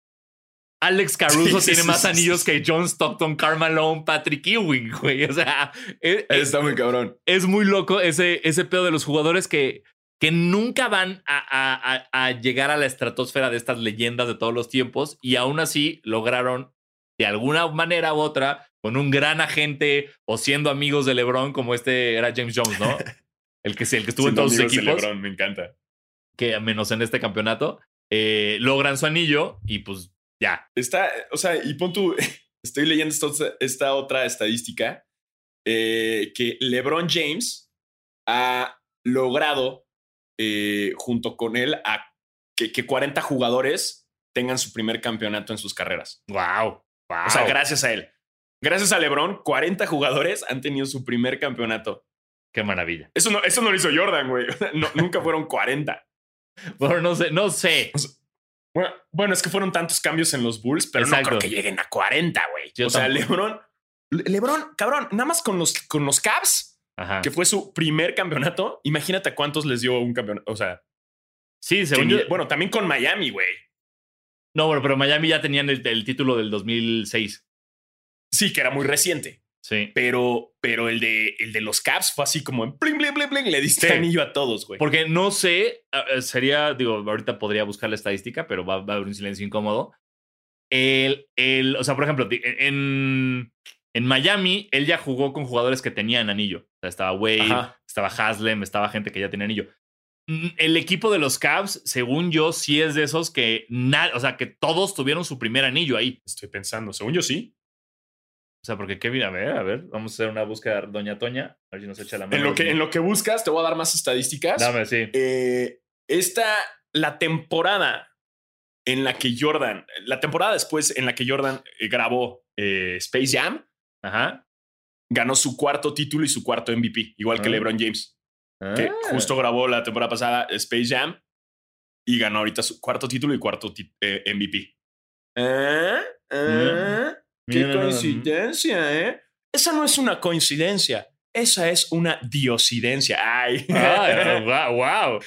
Alex Caruso Sí, tiene sí, más sí, anillos que John Stockton, Carmelo, Patrick Ewing, güey. O sea, es, es- Está muy cabrón. es muy loco ese, ese pedo de los jugadores que, que nunca van a, a- a- a llegar a la estratosfera de estas leyendas de todos los tiempos y aún así lograron de alguna manera u otra con un gran agente o siendo amigos de LeBron como este era James Jones, ¿no? El que, el que estuvo en todos sus de equipos, LeBron, me encanta. que menos en este campeonato, eh, logran su anillo y pues ya. Está, o sea, y pon tú, estoy leyendo esta, esta otra estadística, eh, que LeBron James ha logrado, eh, junto con él, a que, que 40 jugadores tengan su primer campeonato en sus carreras. Wow. Wow. O sea, gracias a él. Gracias a LeBron, 40 jugadores han tenido su primer campeonato. Qué maravilla. Eso no, eso no lo hizo Jordan, güey. No, nunca fueron 40. Bueno, no sé, no sé. Bueno, bueno, es que fueron tantos cambios en los Bulls, pero Exacto. no creo que lleguen a 40, güey. Yo O sea, tampoco. LeBron, Le- LeBron, cabrón, nada más con los, con los Cavs, Ajá. que fue su primer campeonato, imagínate cuántos les dio un campeonato. O sea, Sí, según yo- bueno, también con Miami, güey. No, bueno, pero Miami ya tenían el, el título del 2006. Sí, que era muy reciente, Sí. pero, pero el, de, el de los Cavs fue así como en bling, bling, bling, bling, le diste Sí. anillo a todos, güey. Porque no sé, sería, digo, ahorita podría buscar la estadística, pero va, va a haber un silencio incómodo. El, el, o sea, por ejemplo, en, en Miami, él ya jugó con jugadores que tenían anillo. O sea, estaba Wade, Ajá. estaba Haslem, estaba gente que ya tenía anillo. El equipo de los Cavs, según yo, sí es de esos que, na- o sea, que todos tuvieron su primer anillo ahí. Estoy pensando, según yo sí. O sea, porque Kevin, a ver, a ver, vamos a hacer una búsqueda, Doña Toña, a ver si nos echa la mano. En lo, que, en lo que buscas, te voy a dar más estadísticas. Dame, sí. eh, esta, la temporada en la que Jordan, la temporada después en la que Jordan eh, grabó eh, Space Jam, Ajá. ganó su cuarto título y su cuarto MVP, igual que Ah. LeBron James, que Ah. justo grabó la temporada pasada Space Jam y ganó ahorita su cuarto título y cuarto eh, MVP. ¿Eh? ¿Eh? ¡Qué Mira, coincidencia, eh! Esa no es una coincidencia, esa es una diosidencia. ¡Ay! Ay, wow, wow.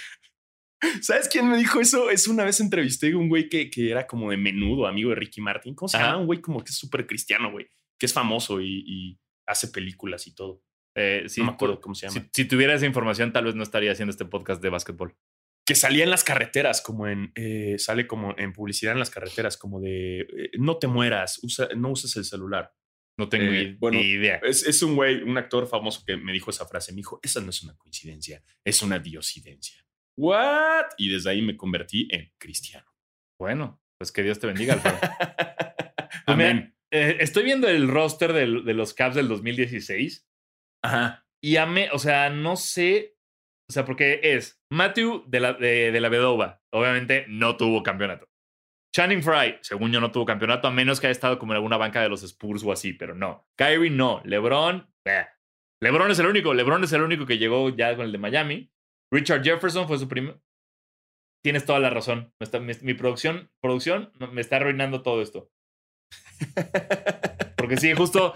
¿Sabes quién me dijo eso? Es una vez entrevisté a un güey que, que era como de menudo, amigo de Ricky Martin. ¿Cómo se Ajá. llama? Un güey como que es súper cristiano, güey. Que es famoso y, y hace películas y todo. Eh, sí, no me acuerdo cómo se llama. Si, si tuviera esa información, tal vez no estaría haciendo este podcast de básquetbol. Que salía en las carreteras, como en. eh, sale como en publicidad en las carreteras, como de. eh, no te mueras, usa, no uses el celular. No tengo bueno, ni idea. Es, es un güey, un actor famoso que me dijo esa frase. Me dijo: Esa no es una coincidencia, es una diosidencia. ¿What? Y desde ahí me convertí en cristiano. Bueno, pues que Dios te bendiga, Alfredo. Pues mira, Amén. eh, estoy viendo el roster del- de, los Cavs del 2016 Ajá. y amé, o sea, no sé, o sea, porque es Matthew de la, de, de la Vedova, obviamente no tuvo campeonato. Channing Fry, según yo, no tuvo campeonato, a menos que haya estado como en alguna banca de los Spurs o así, pero no. Kyrie no. LeBron, eh. LeBron es el único. LeBron es el único que llegó ya con el de Miami. Richard Jefferson fue su primer. Tienes toda la razón. Me está- mi, mi producción, producción me está arruinando todo esto. Porque sí, justo.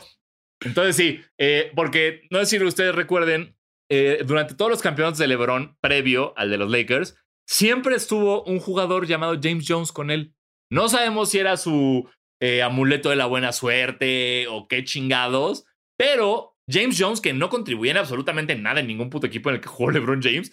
Entonces sí, eh, porque no sé si ustedes recuerden, eh, durante todos los campeonatos de LeBron, previo al de los Lakers, siempre estuvo un jugador llamado James Jones con él. No sabemos si era su eh, amuleto de la buena suerte o qué chingados, pero James Jones, que no contribuía en absolutamente nada en ningún puto equipo en el que jugó LeBron James,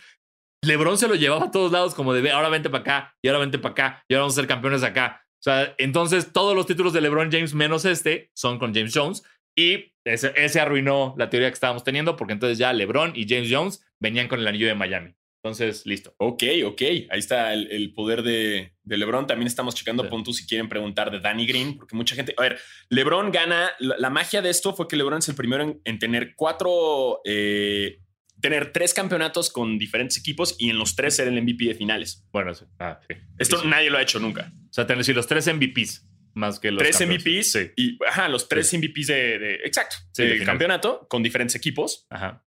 LeBron se lo llevaba a todos lados como de "Ve, ahora vente para acá, y ahora vente para acá, y ahora vamos a ser campeones acá. O sea, entonces todos los títulos de LeBron James menos este son con James Jones. Y ese, ese arruinó la teoría que estábamos teniendo porque entonces ya LeBron y James Jones venían con el anillo de Miami. Entonces, listo. Ok, ok. Ahí está el, el poder de, de, LeBron. También estamos checando Sí. puntos si quieren preguntar de Danny Green, porque mucha gente. A ver, LeBron gana. La, la magia de esto fue que LeBron es el primero en, en tener cuatro. eh, tener tres campeonatos con diferentes equipos y en los tres ser el MVP de finales. Bueno, sí. Ah, sí. Esto nadie lo ha hecho nunca. O sea, tener decir los tres MVPs más que los tres campeones. MVPs Sí. y ajá, los tres MVPs de, de- exacto Sí, de del finales. campeonato con diferentes equipos, Ajá.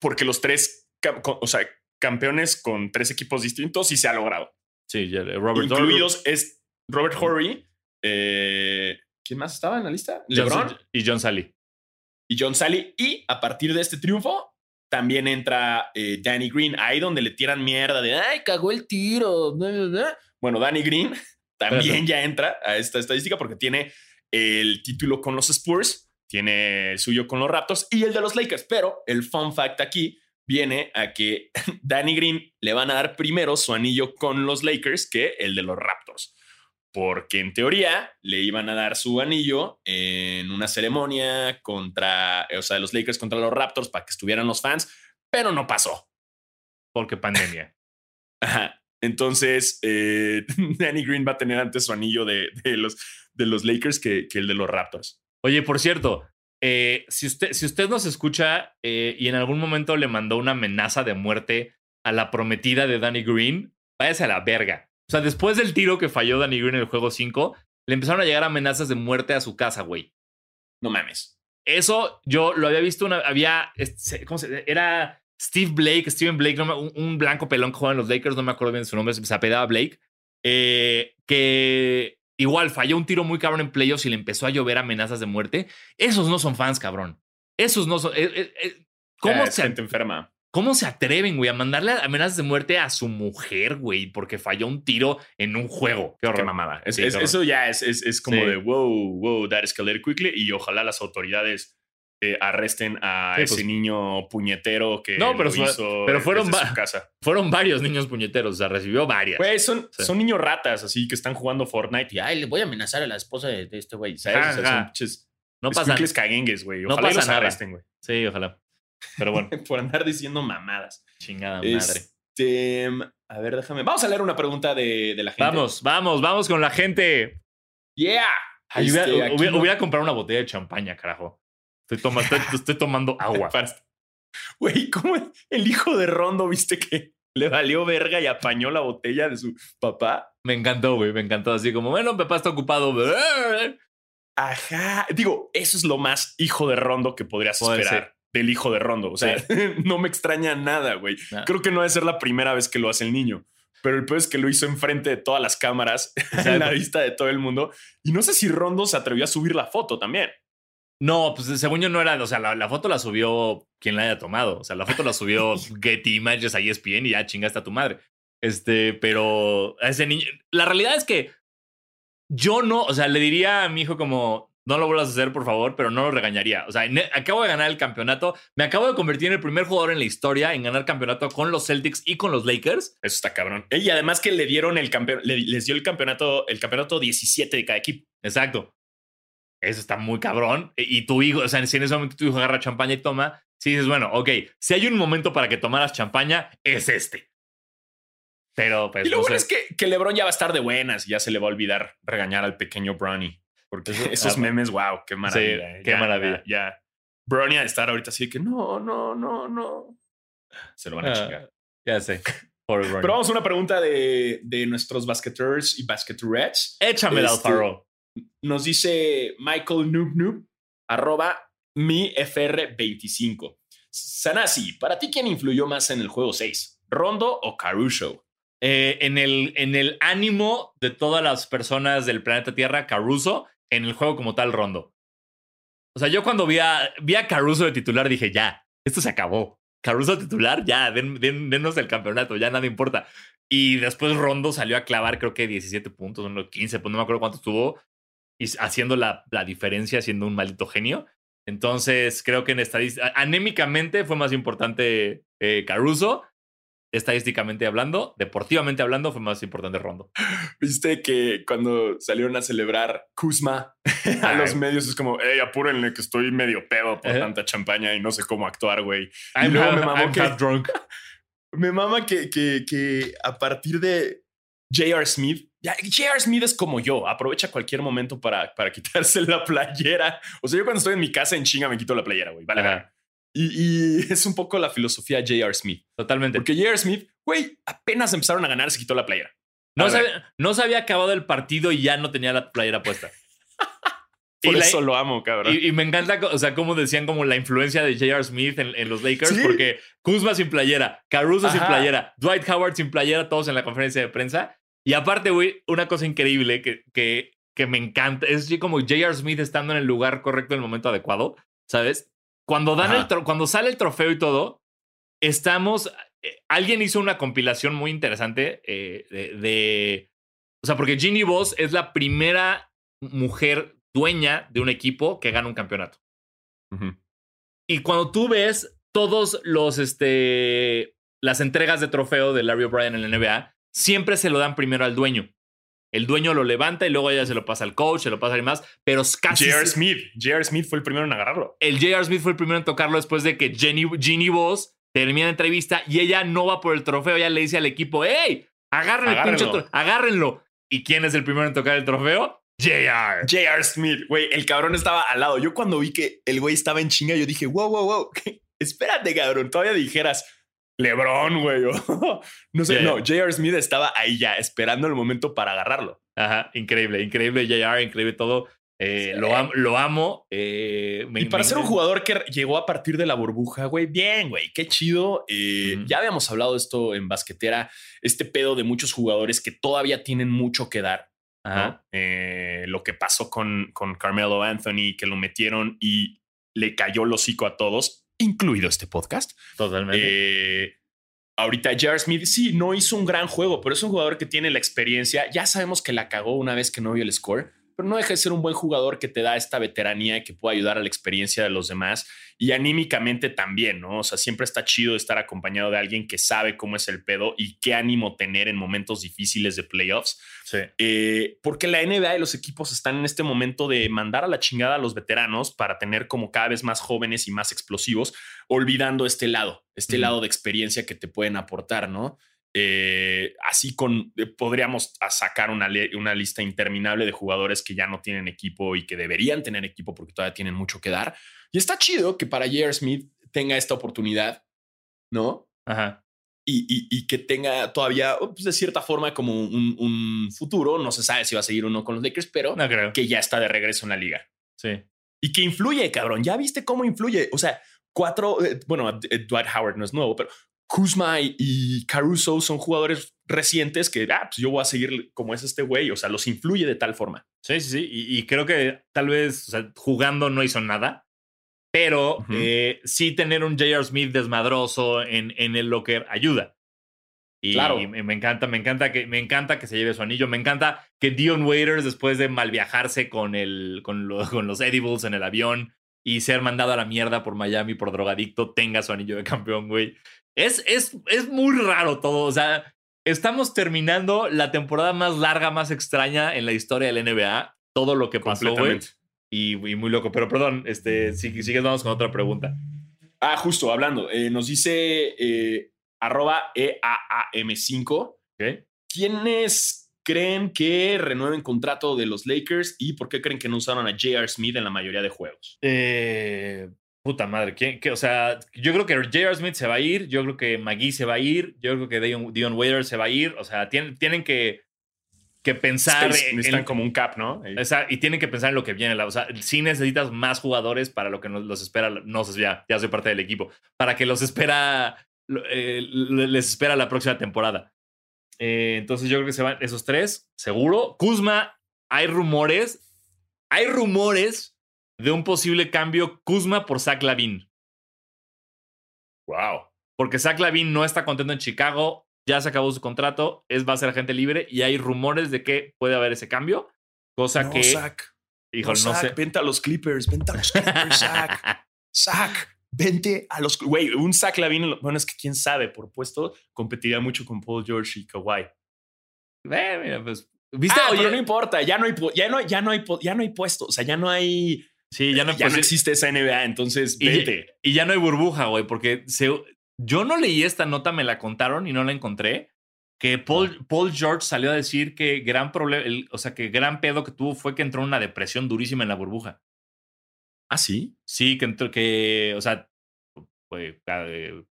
porque los tres, o sea, campeones con tres equipos distintos sí se ha logrado. Sí, ya, Robert Incluidos es Robert Horry. eh, ¿Quién más estaba en la lista? LeBron John, y John Sally. y John Sally. Y a partir de este triunfo, también entra eh, Danny Green, ahí donde le tiran mierda de ay, cagó el tiro. bla, bla, bla". Bueno, Danny Green también ya entra a esta estadística porque tiene el título con los Spurs, tiene el suyo con los Raptors y el de los Lakers. Pero el fun fact aquí viene a que Danny Green le van a dar primero su anillo con los Lakers que el de los Raptors. Porque en teoría le iban a dar su anillo en una ceremonia contra, o sea, de los Lakers contra los Raptors para que estuvieran los fans, pero no pasó. Porque pandemia. Ajá. Entonces, eh, Danny Green va a tener antes su anillo de, de los, de los Lakers que, que el de los Raptors. Oye, por cierto, eh, si, usted, si usted nos escucha eh, y en algún momento le mandó una amenaza de muerte a la prometida de Danny Green, váyase a la verga. O sea, después del tiro que falló Danny Green en el juego 5, le empezaron a llegar amenazas de muerte a su casa, güey. No mames. Eso yo lo había visto, una, había, ¿cómo se Era Steve Blake, Steven Blake, no me- un, un blanco pelón que juega en los Lakers, no me acuerdo bien su nombre, se apellidaba Blake, eh, que igual falló un tiro muy cabrón en playoffs y le empezó a llover amenazas de muerte. Esos no son fans, cabrón. Esos no son... eh, eh, ¿Cómo, Ah, se, gente enferma. ¿Cómo se atreven, güey, a mandarle amenazas de muerte a su mujer, güey, porque falló un tiro en un juego? Qué Qué horror. mamada. Es- Sí, es- qué horror. eso ya es, es, es como Sí. de wow, wow, that escalated quickly. Y ojalá las autoridades eh, arresten a Sí, ese pues- niño puñetero que No, pero lo hizo pero fueron desde su casa. Fueron varios niños puñeteros, o sea, recibió varias. Güey, son, Sí. son niños ratas, así que están jugando Fortnite y ay, le voy a amenazar a la esposa de, de este güey. ¿sabes? O sea, Ajá. son pinches no pasa caguengues, güey. No Ojalá y pasa los nada. arresten, güey. Sí, ojalá. Pero bueno, Por andar diciendo mamadas. chingada madre. Este, a ver, déjame. Vamos a leer una pregunta de, de la gente. Vamos, vamos, vamos con la gente. Yeah. Ay, Este, hubiera, no- hubiera comprado una botella de champaña, carajo. Estoy, toma- estoy, estoy tomando agua. Güey, ¿cómo el hijo de Rondo viste que le valió verga y apañó la botella de su papá? Me encantó, güey, me encantó. Así como, bueno, papá está ocupado. Ajá. Digo, eso es lo más hijo de Rondo que podrías Puede esperar del hijo de Rondo. O sea, no me extraña nada, güey. Nah. Creo que no debe ser la primera vez que lo hace el niño. Pero el peor es que lo hizo enfrente de todas las cámaras, en la Exacto. vista de todo el mundo. Y no sé si Rondo se atrevió a subir la foto también. No, pues según yo no era, o sea, la, la foto la subió quien la haya tomado. O sea, la foto la subió Getty Images a ESPN y ya chingaste a tu madre. Este, pero a ese niño, la realidad es que yo no, o sea, le diría a mi hijo como, no lo vuelvas a hacer, por favor, pero no lo regañaría. O sea, ne- acabo de ganar el campeonato, me acabo de convertir en el primer jugador en la historia en ganar campeonato con los Celtics y con los Lakers. Eso está cabrón. Y además que le dieron el campeón, le- les dio el campeonato, el campeonato 17 de cada equipo. Exacto. Eso está muy cabrón. E- Y tu hijo, o sea, si en ese momento tu hijo agarra champaña y toma, si dices, bueno, ok, si hay un momento para que tomaras champaña, es este. Pero, pues, y lo no bueno sé. es que, que LeBron ya va a estar de buenas y ya se le va a olvidar regañar al pequeño Bronny. Porque Eso- esos ah, memes, wow, qué maravilla. Sí, qué Ya, maravilla. Ya, ya. Bronny de estar ahorita así que no, no, no, no. Se lo van a Ah, chingar. Ya sé. Pero vamos a una pregunta de, de nuestros basketers y basketerettes. Échamela, este- Alfaro. Nos dice Michael Noob Noob, arroba mi FR25. Sanasi, ¿para ti quién influyó más en el juego 6? ¿Rondo o Caruso? Eh, en, el, en el ánimo de todas las personas del planeta Tierra, Caruso, en el juego como tal, Rondo. O sea, yo cuando vi a, Caruso de titular dije, ya, esto se acabó. Caruso titular, ya, den, den- denos el campeonato, ya nada importa. Y después Rondo salió a clavar, creo que 17 puntos, no, 15, pues no me acuerdo cuánto estuvo, y haciendo la, la diferencia, siendo un maldito genio. Entonces, creo que en estadística, anémicamente fue más importante eh, Caruso. estadísticamente hablando, deportivamente hablando, fue más importante Rondo. Viste que cuando salieron a celebrar Kuzma a los medios es como, hey, apúrenle que estoy medio pedo por Ajá. tanta champaña y no sé cómo actuar, güey. Y luego me mamó I'm que- drunk. Me mama que, que, que a partir de J.R. Smith, J.R. Smith es como yo, aprovecha cualquier momento para, para quitarse la playera. O sea, yo cuando estoy en mi casa en chinga me quito la playera, güey. Vale. Y, y es un poco la filosofía de J.R. Smith. Totalmente. Porque J.R. Smith, güey, apenas empezaron a ganar, se quitó la playera. No se, había, no se había acabado el partido y ya no tenía la playera puesta. Por Y la- eso lo amo, cabrón. Y, y me encanta, o sea, como decían como la influencia de J.R. Smith en, en los Lakers, Sí. porque Kuzma sin playera, Caruso sin playera, Dwight Howard sin playera, todos en la conferencia de prensa. Y aparte, güey, una cosa increíble que, que, que me encanta es como J.R. Smith estando en el lugar correcto en el momento adecuado, ¿sabes? Cuando, dan Ajá. el tro- cuando sale el trofeo y todo, estamos. eh, alguien hizo una compilación muy interesante eh, de, de- O sea, porque Ginny Voss es la primera mujer dueña de un equipo que gana un campeonato. Y cuando tú ves todos los, este, las entregas de trofeo de Larry O'Brien en la NBA, siempre se lo dan primero al dueño. El dueño lo levanta y luego ella se lo pasa al coach, se lo pasa a alguien más, pero casi... J.R. Smith. J.R. Smith fue el primero en agarrarlo. el J.R. Smith fue el primero en tocarlo después de que Jenny, Ginny Voss termina la entrevista y ella no va por el trofeo, ella le dice al equipo, ¡Hey! Agarren el pinche Agárrenlo. tro- agárrenlo. ¿Y quién es el primero en tocar el trofeo? J.R. J.R. Smith, güey, el cabrón estaba al lado. Yo cuando vi que el güey estaba en chinga, yo dije, wow, wow, wow, espérate, cabrón, todavía dijeras LeBron, güey. no sé, no. J.R. Smith estaba ahí ya, esperando el momento para agarrarlo. Ajá, increíble, increíble J.R., increíble todo. Eh, Sí. lo, am- lo amo. eh, me- y para me- ser un jugador que llegó a partir de la burbuja, güey, bien, güey, qué chido. Eh. Ya habíamos hablado de esto en basquetera, este pedo de muchos jugadores que todavía tienen mucho que dar. ¿no? Ajá. Eh, lo que pasó con, con Carmelo Anthony, que lo metieron y le cayó el hocico a todos, incluido este podcast. Totalmente. Eh, ahorita J.R. Smith, sí, no hizo un gran juego, pero es un jugador que tiene la experiencia. Ya sabemos que la cagó una vez que no vio el score, pero no deja de ser un buen jugador que te da esta veteranía que puede ayudar a la experiencia de los demás y anímicamente también, ¿no? O sea, siempre está chido estar acompañado de alguien que sabe cómo es el pedo y qué ánimo tener en momentos difíciles de playoffs. sí. Eh, porque la NBA y los equipos están en este momento de mandar a la chingada a los veteranos para tener como cada vez más jóvenes y más explosivos, olvidando este lado, este lado de experiencia que te pueden aportar, ¿no? Eh, así con eh, podríamos sacar una, lista interminable de jugadores que ya no tienen equipo y que deberían tener equipo porque todavía tienen mucho que dar. Y está chido que para J.R. Smith tenga esta oportunidad, ¿no? Ajá. y, y- y que tenga todavía, pues, de cierta forma, como un, un futuro. No se sabe si va a seguir o no con los Lakers, pero No creo. que ya está de regreso en la liga. Sí. Y que influye, cabrón. Ya viste cómo influye. O sea, cuatro, eh, bueno, Dwight Howard no es nuevo, pero Kuzma y, Caruso son jugadores recientes que, ah, pues yo voy a seguir como es este güey. O sea, los influye de tal forma. Sí, sí, sí. Y, y creo que tal vez o sea, jugando no hizo nada. Pero eh, sí tener un J.R. Smith desmadroso en, en el locker ayuda. Y Claro. me, me encanta, me encanta que me encanta que se lleve su anillo. Me encanta que Dion Waiters, después de mal viajarse con, el, con, lo- con los edibles en el avión y ser mandado a la mierda por Miami por drogadicto, tenga su anillo de campeón, güey. Es, es, es muy raro todo. O sea, estamos terminando la temporada más larga, más extraña en la historia del NBA. Todo lo que pasó, güey. Y, y muy loco. Pero perdón, este, si sigues, vamos con otra pregunta. Ah, justo hablando. eh, nos dice eh, arroba EAAM5. ¿ok? ¿Quiénes creen que renueven contrato de los Lakers y por qué creen que no usaron a J.R. Smith en la mayoría de juegos? Eh, puta madre. ¿quién, qué? o sea, yo creo que J.R. Smith se va a ir. Yo creo que McGee se va a ir. Yo creo que Dion, Dion Waiters se va a ir. O sea, tienen, tienen que, que pensar. En- necesitan en- como un cap, ¿no? Eh, Esa- y tienen que pensar en lo que viene. O sea, sí necesitas más jugadores para lo que nos, los espera. No sé, ya, ya soy parte del equipo. Para que los espera, eh, les espera la próxima temporada. Eh, entonces yo creo que se van esos tres, seguro. Kuzma, hay rumores. Hay rumores de un posible cambio Kuzma por Zach Lavin. wow. Porque Zach Lavin no está contento en Chicago. Ya se acabó su contrato. Es, va a ser agente libre. Y hay rumores de que puede haber ese cambio. Cosa no, que. Zach, Híjole, no, no Zach, sé. vente a los Clippers, vente a los Clippers, Zach. Zach. Vente a los. Güey, un Zach Lavine. Bueno, es que quién sabe, por puesto, competiría mucho con Paul George y Kawhi. Eh, mira, pues. ¿Viste? Ah, pero no importa, ya no hay, ya no, ya no hay, ya no hay puesto, o sea, ya no hay. Sí, ya no, ya no existe esa NBA, entonces vete. Y, ya no hay burbuja, güey, porque se, yo no leí esta nota, me la contaron y no la encontré. Que Paul, Paul George salió a decir que gran problema, o sea, que gran pedo que tuvo fue que entró en una depresión durísima en la burbuja. ¿Ah, sí? Sí, que que, o sea, pues,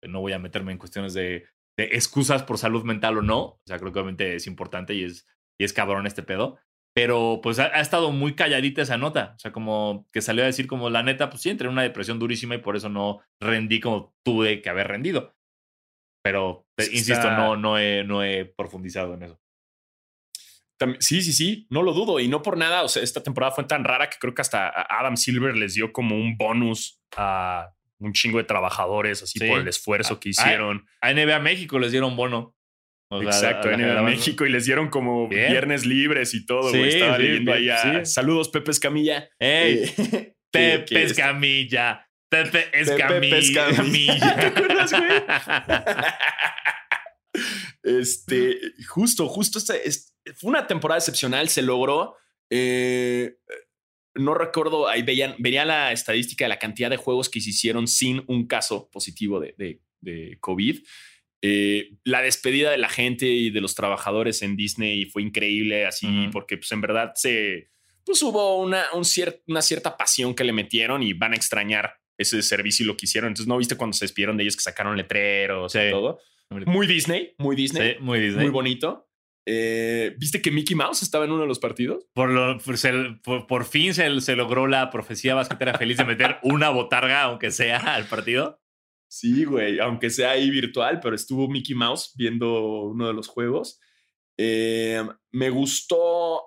no voy a meterme en cuestiones de, de, excusas por salud mental o no. O sea, creo que obviamente es importante y es, y es cabrón este pedo. Pero pues ha, estado muy calladita esa nota. O sea, como que salió a decir como la neta, pues sí, entré en una depresión durísima y por eso no rendí como tuve que haber rendido. Pero, insisto, no, no, he, no he profundizado en eso. Sí, sí, sí, no lo dudo. Y no por nada, o sea, esta temporada fue tan rara que creo que hasta Adam Silver les dio como un bonus a un chingo de trabajadores, así por el esfuerzo que hicieron. A, NBA México les dieron bono. Exacto, en México y les dieron como viernes libres y todo. Estaba leyendo ahí Saludos, Pepe Escamilla. Eh, Pepe Escamilla. Pepe Escamilla. ¿Te acuerdas, güey? este, justo, justo. Este, fue una temporada excepcional. Se logró. Eh, no recuerdo, ahí veían, veía la estadística de la cantidad de juegos que se hicieron sin un caso positivo de, de, de COVID. Eh, la despedida de la gente y de los trabajadores en Disney fue increíble, así, porque pues en verdad se, pues hubo una, un una cierta pasión que le metieron y van a extrañar ese servicio y lo que hicieron. Entonces, ¿no viste cuando se despidieron de ellos que sacaron letreros y todo? Muy Disney, muy Disney. muy Disney. Muy bonito. Eh, ¿Viste que Mickey Mouse estaba en uno de los partidos? Por, lo, por, fin se, se, logró la profecía basquetera feliz de meter una botarga, aunque sea, al partido. Sí, güey, aunque sea ahí virtual, pero estuvo Mickey Mouse viendo uno de los juegos. Eh, me gustó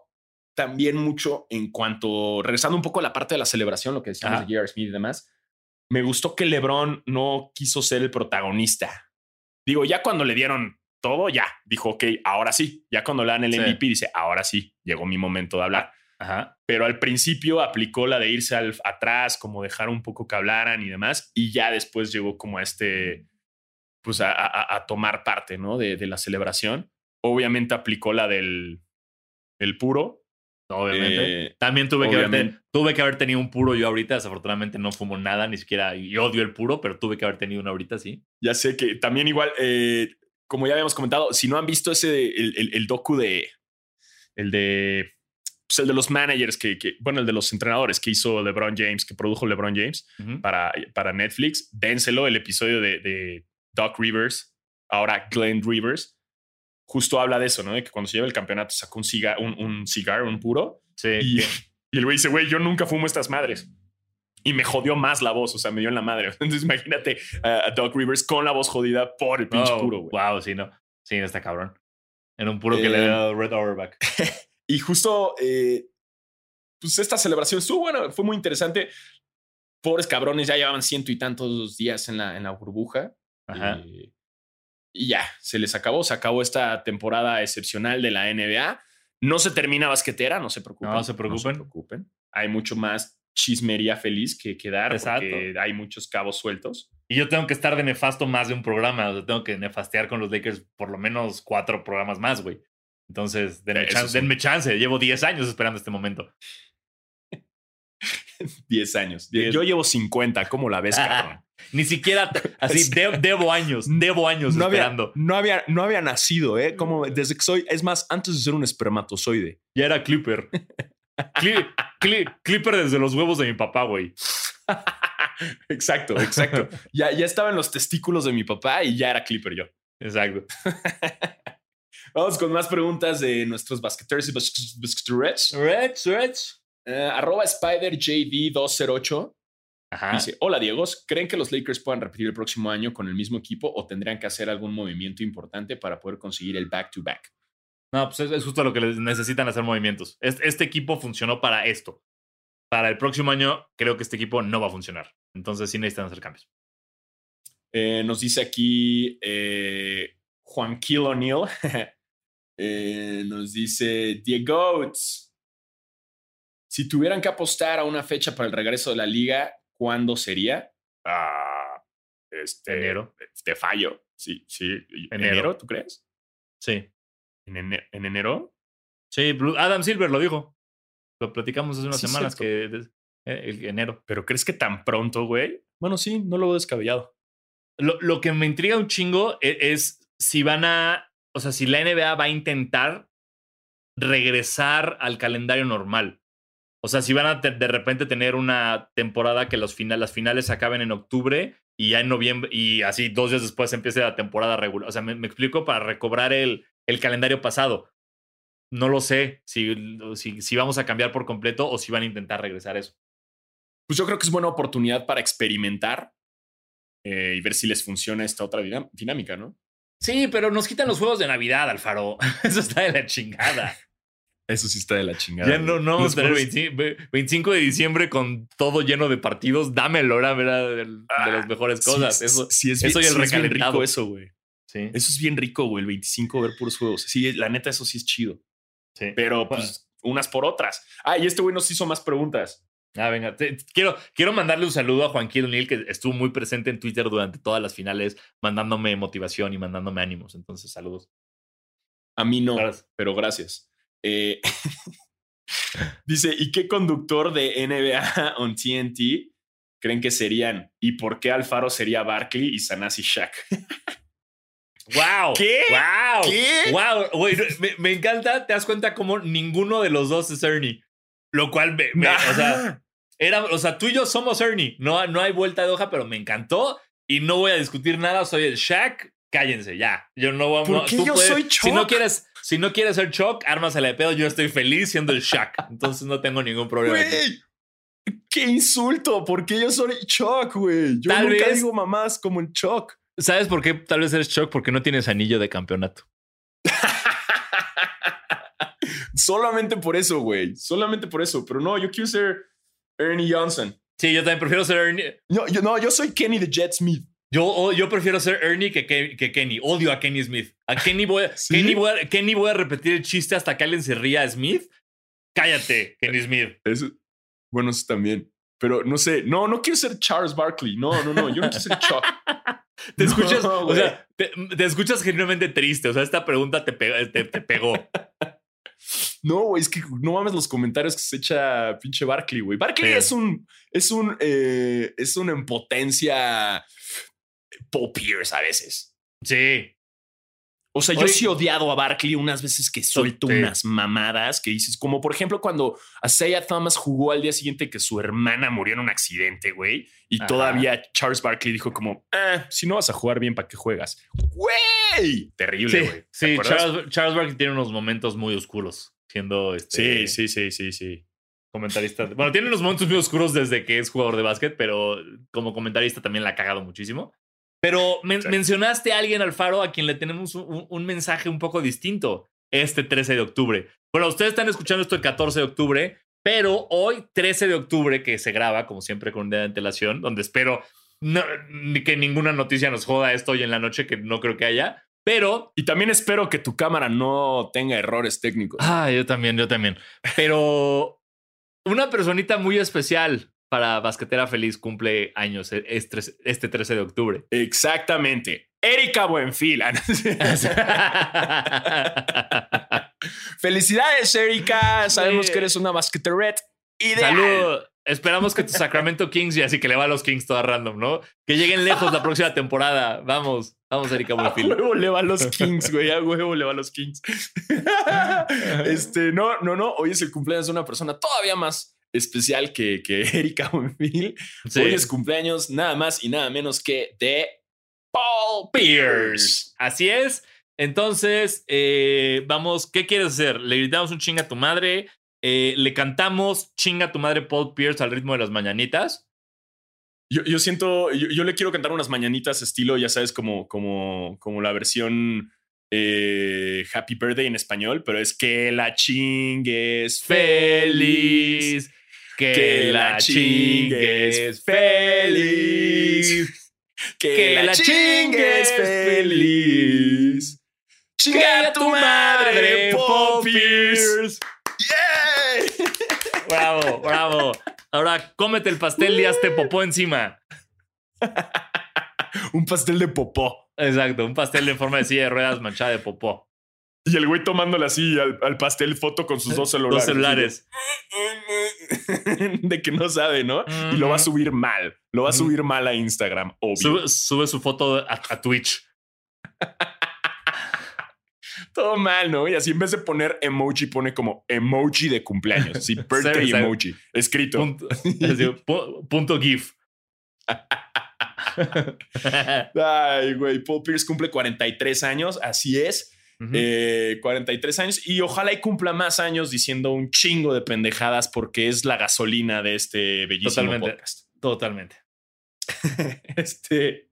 también mucho en cuanto, regresando un poco a la parte de la celebración, lo que decíamos de J.R. Smith y demás, me gustó que LeBron no quiso ser el protagonista. Digo, ya cuando le dieron todo, ya dijo, ok, ahora sí. Ya cuando le dan el MVP, dice, ahora sí, llegó mi momento de hablar. Pero al principio aplicó la de irse al, atrás, como dejar un poco que hablaran y demás, y ya después llegó como a este, pues a, tomar parte, ¿no? De, la celebración. Obviamente aplicó la del el puro. Obviamente. Eh, También tuve que, haber, tuve que haber tenido un puro yo ahorita. Desafortunadamente no fumo nada, ni siquiera. Y odio el puro, pero tuve que haber tenido uno ahorita, sí. Ya sé que también igual, eh, como ya habíamos comentado, si no han visto ese, el, el docu de, el de pues, el de los managers que, bueno, el de los entrenadores que hizo LeBron James, que produjo LeBron James para, para Netflix, dénselo, el episodio de, Doc Rivers, ahora Glenn Rivers, justo habla de eso, ¿no? De que cuando se lleva el campeonato sacó un cigar, un, un, cigar, un puro. Sí. Y, el güey dice, güey, yo nunca fumo estas madres. Y me jodió más la voz, o sea, me dio en la madre. Entonces imagínate a Doc Rivers con la voz jodida por el pinche puro, güey. Wow, sí, no. Sí, está cabrón. Era un puro que le eh, dio Red Auerbach. Y justo, eh, pues esta celebración estuvo bueno, fue muy interesante. Pobres cabrones, ya llevaban ciento y tantos días en la, en la burbuja. Eh, y ya, se les acabó, se acabó esta temporada excepcional de la NBA. No se termina basquetera, no se preocupen. No se preocupen. preocupen. Hay mucho más chismería feliz que, quedar porque hay muchos cabos sueltos. Y yo tengo que estar de nefasto más de un programa. O tengo que nefastear con los Lakers por lo menos cuatro programas más, güey. Entonces, denme, chance, Llevo 10 años esperando este momento. 10 años. Yo llevo 50. ¿Cómo la ves, cabrón? Ni siquiera así, debo años, debo años no esperando. Había, no, había, no había nacido, ¿eh? Como desde que soy, es más, antes de ser un espermatozoide. Ya era Clipper. clipper desde los huevos de mi papá, güey. exacto, exacto. ya, ya estaba en los testículos de mi papá y ya era Clipper yo. Exacto. Vamos con más preguntas de nuestros basqueteers y Reds. Uh, arroba SpiderJD208. Dice, hola Diego, ¿creen que los Lakers puedan repetir el próximo año con el mismo equipo o tendrían que hacer algún movimiento importante para poder conseguir el back-to-back? No, pues es, justo lo que necesitan hacer movimientos. Este, este, equipo funcionó para esto. Para el próximo año, creo que este equipo no va a funcionar. Entonces sí necesitan hacer cambios. Eh, nos dice aquí eh, Juan Kill O'Neill. Eh, nos dice Diego. Si tuvieran que apostar a una fecha para el regreso de la liga, ¿cuándo sería? Ah, este, Enero. Te fallo. Sí, sí. Enero. ¿Enero, tú crees? Sí. ¿En, ene- en enero? Sí, Adam Silver lo dijo. Lo platicamos hace unas Sí, semanas cierto. que eh, el enero. ¿Pero crees que tan pronto, güey? Bueno, sí, no lo veo descabellado. Lo, lo que me intriga un chingo e- es, si van a, o sea, si la NBA va a intentar regresar al calendario normal. O sea, si van a de repente tener una temporada que los final, las finales acaben en octubre y ya en noviembre, y así dos días después empiece la temporada regular. O sea, me, me explico para recobrar el, el calendario pasado. No lo sé si, si, si vamos a cambiar por completo o si van a intentar regresar eso. Pues yo creo que es buena oportunidad para experimentar eh, y ver si les funciona esta otra dinam- dinámica, ¿no? Sí, pero nos quitan los juegos de Navidad, Alfaro. Eso está de la chingada. Eso sí está de la chingada. Ya no, no vamos a tener juegos- 25, ve- 25 de diciembre con todo lleno de partidos. Dámelo, ahora era de, de las mejores cosas. Sí, eso, sí, es eso bien, y el sí es rico eso, güey. sí, Eso es bien rico, güey. El 25 ver puros juegos. Sí, la neta, eso sí es chido. sí. Pero pues unas por otras. Ah, y este güey nos hizo más preguntas. Ah, venga. te- quiero, quiero mandarle un saludo a Juanquín O'Neill, que estuvo muy presente en Twitter durante todas las finales, mandándome motivación y mandándome ánimos. Entonces, saludos. A mí no, Gracias. pero gracias. Eh, dice, ¿y qué conductor de NBA on TNT creen que serían? ¿Y por qué Alfaro sería Barkley y Sanasi Shaq? ¡Wow! ¿Qué? ¡Wow! ¿Qué? ¡Wow! No, me, me encanta, te das cuenta cómo ninguno de los dos es Ernie. Lo cual, me, me- o sea, era, o sea, tú y yo somos Ernie. No, no hay vuelta de hoja, pero me encantó y no voy a discutir nada. Soy el Shaq. Cállense, ya. Yo no voy a. ¿Por no, qué tú yo puedes- soy Si no Chuck? quieres, si no quieres ser Chuck, ármasela de pedo. Yo estoy feliz siendo el Shaq. Entonces no tengo ningún problema. Güey, qué insulto, ¿por qué yo soy Chuck, güey? Yo Tal nunca vez- digo mamás como el Chuck. ¿Sabes por qué tal vez eres Chuck? Porque no tienes anillo de campeonato. Solamente por eso, güey. Solamente por eso. Pero no, yo quiero ser Ernie Johnson. Sí, yo también prefiero ser Ernie. No, yo, no, yo soy Kenny the Jet Smith. Yo, yo prefiero ser Ernie que, que Kenny. Odio a Kenny Smith. A Kenny voy. Kenny, voy a, Kenny voy a repetir el chiste hasta que alguien se ría a Smith. Cállate, Kenny Smith. Eso, bueno, eso también. Pero no sé, no, no quiero ser Charles Barkley. No, no, no, yo no quiero ser Chuck. Te No, escuchas, o güey. sea, te, te escuchas genuinamente triste. O sea, esta pregunta te, pe- te, te pegó. No, güey, es que no mames los comentarios que se echa pinche Barkley, güey. Barkley Sí. es un, es un, eh, es una en potencia Paul Pierce a veces. Sí. O sea, yo sí he odiado a Barkley unas veces que suelto Sí. unas mamadas que dices, como por ejemplo cuando Isaiah Thomas jugó al día siguiente que su hermana murió en un accidente, güey, y Ajá. todavía Charles Barkley dijo como, ah, si no vas a jugar bien, ¿para qué juegas? Güey, terrible, Sí, güey. ¿Te sí? Charles, Charles Barkley tiene unos momentos muy oscuros siendo este, sí, sí, sí, sí, sí. comentarista. Bueno, tiene unos momentos muy oscuros desde que es jugador de básquet, pero como comentarista también la ha cagado muchísimo. Pero men- mencionaste a alguien, Alfaro, a quien le tenemos un, un mensaje un poco distinto este 13 de octubre. Bueno, ustedes están escuchando esto el 14 de octubre, pero hoy, 13 de octubre, que se graba, como siempre, con un día de antelación, donde espero no- que ninguna noticia nos joda esto hoy en la noche, que no creo que haya. Pero Y también espero que tu cámara no tenga errores técnicos. Ah, yo también, yo también. Pero una personita muy especial para Basquetera Feliz cumple años e- este, este 13 de octubre. Exactamente. Erika Buenfil. Ah, Felicidades, Erika. Sabemos Sí. que eres una basqueteret ideal. Salud. Esperamos que tu Sacramento Kings, y así que le va a los Kings toda random, ¿no? Que lleguen lejos la próxima temporada. Vamos, vamos, Erika A Buenfil. huevo le va a los Kings, güey. A huevo le va a los Kings. este, no, no, no. Hoy es el cumpleaños de una persona todavía más especial que, que Erika Buenfil. Sí. Hoy es cumpleaños nada más y nada menos que de Paul Pierce. Así es. Entonces, eh, vamos, ¿qué quieres hacer? ¿Le gritamos un chinga a tu madre? Eh, ¿Le cantamos chinga a tu madre Paul Pierce al ritmo de las mañanitas? Yo, yo siento, yo, yo le quiero cantar unas mañanitas estilo, ya sabes, como, como, como la versión eh, Happy Birthday en español, pero es que la chingues feliz. Que, la chingues feliz. Que la chingues feliz. Chinga a tu madre, Pierce. ¡Yay! Bravo, bravo. Ahora cómete el pastel y hazte popó encima. un pastel de popó. Exacto, un pastel en forma de silla de ruedas manchada de popó. Y el güey tomándole así al, al pastel foto con sus dos celulares. Dos celulares. de que no sabe, ¿no? Y lo va a subir mal. Lo va a subir mal a Instagram, obvio. Sube, sube su foto a, a Twitch. Todo mal, ¿no? Y así en vez de poner emoji, pone como emoji de cumpleaños. Así, birthday sí. emoji. Escrito. Punto, así, pu- punto GIF. Ay, güey. Paul Pierce cumple 43 años. Así es. Ujú. Eh, 43 años. Y ojalá y cumpla más años diciendo un chingo de pendejadas porque es la gasolina de este bellísimo Totalmente. podcast. Totalmente. Este,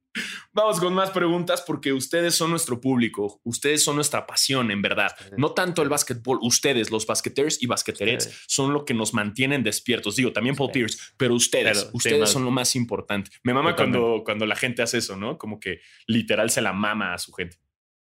vamos con más preguntas porque ustedes son nuestro público, ustedes son nuestra pasión, en verdad. No tanto el básquetbol, ustedes, los basqueteers y basqueterets, Ustedes. son lo que nos mantienen despiertos. Digo, también Paul. Pierce, pero ustedes, ustedes son lo más importante. Me mama Totalmente. cuando, cuando la gente hace eso, ¿no? Como que literal se la mama a su gente.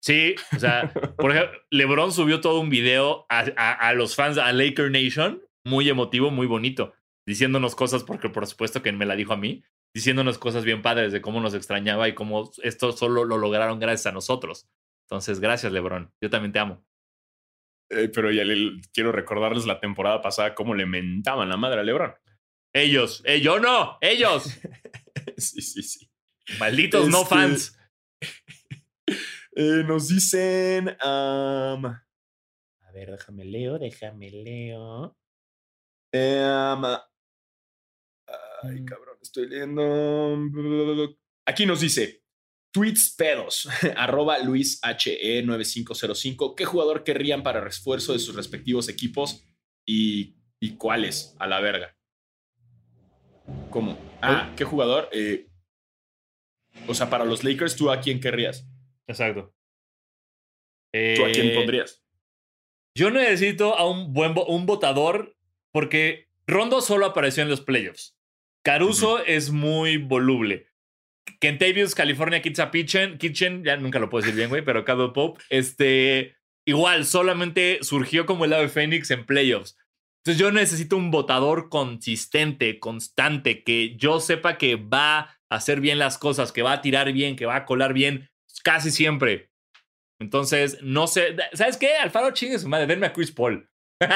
Sí, o sea, por ejemplo, LeBron subió todo un video a, a- a los fans, a Laker Nation, muy emotivo, muy bonito, diciéndonos cosas, porque por supuesto que me la dijo a mí, diciéndonos cosas bien padres de cómo nos extrañaba y cómo esto solo lo lograron gracias a nosotros. Entonces, gracias, LeBron. Yo también te amo. Eh, pero ya le- quiero recordarles la temporada pasada cómo le mentaban la madre a LeBron. Ellos, eh, yo no, ellos, sí, sí, sí. malditos no Este- fans. Eh, nos dicen. A ver, déjame leo, déjame leo. Em, ay, Mm. cabrón, estoy leyendo. Aquí nos dice: Tweets pedos, arroba Luis HE9505. ¿Qué jugador querrían para refuerzo de sus respectivos equipos y, y cuáles? A la verga. ¿Cómo? Ah, ¿qué jugador? Eh, o sea, para los Lakers, ¿tú a quién querrías? Exacto. ¿Tú a quién Eh, pondrías? Yo necesito a un buen un votador porque Rondo solo apareció en los playoffs. Caruso es muy voluble. Kentavious, California Kitchen Kitchen, Kitchen, ya nunca lo puedo decir bien, güey, pero Caldwell Pope, este, igual, solamente surgió como el ave Fénix en playoffs. Entonces yo necesito un votador consistente, constante, que yo sepa que va a hacer bien las cosas, que va a tirar bien, que va a colar bien, casi siempre. Entonces, no sé, ¿sabes qué? Alfaro chingue su madre, denme a Chris Paul. ¿Qué?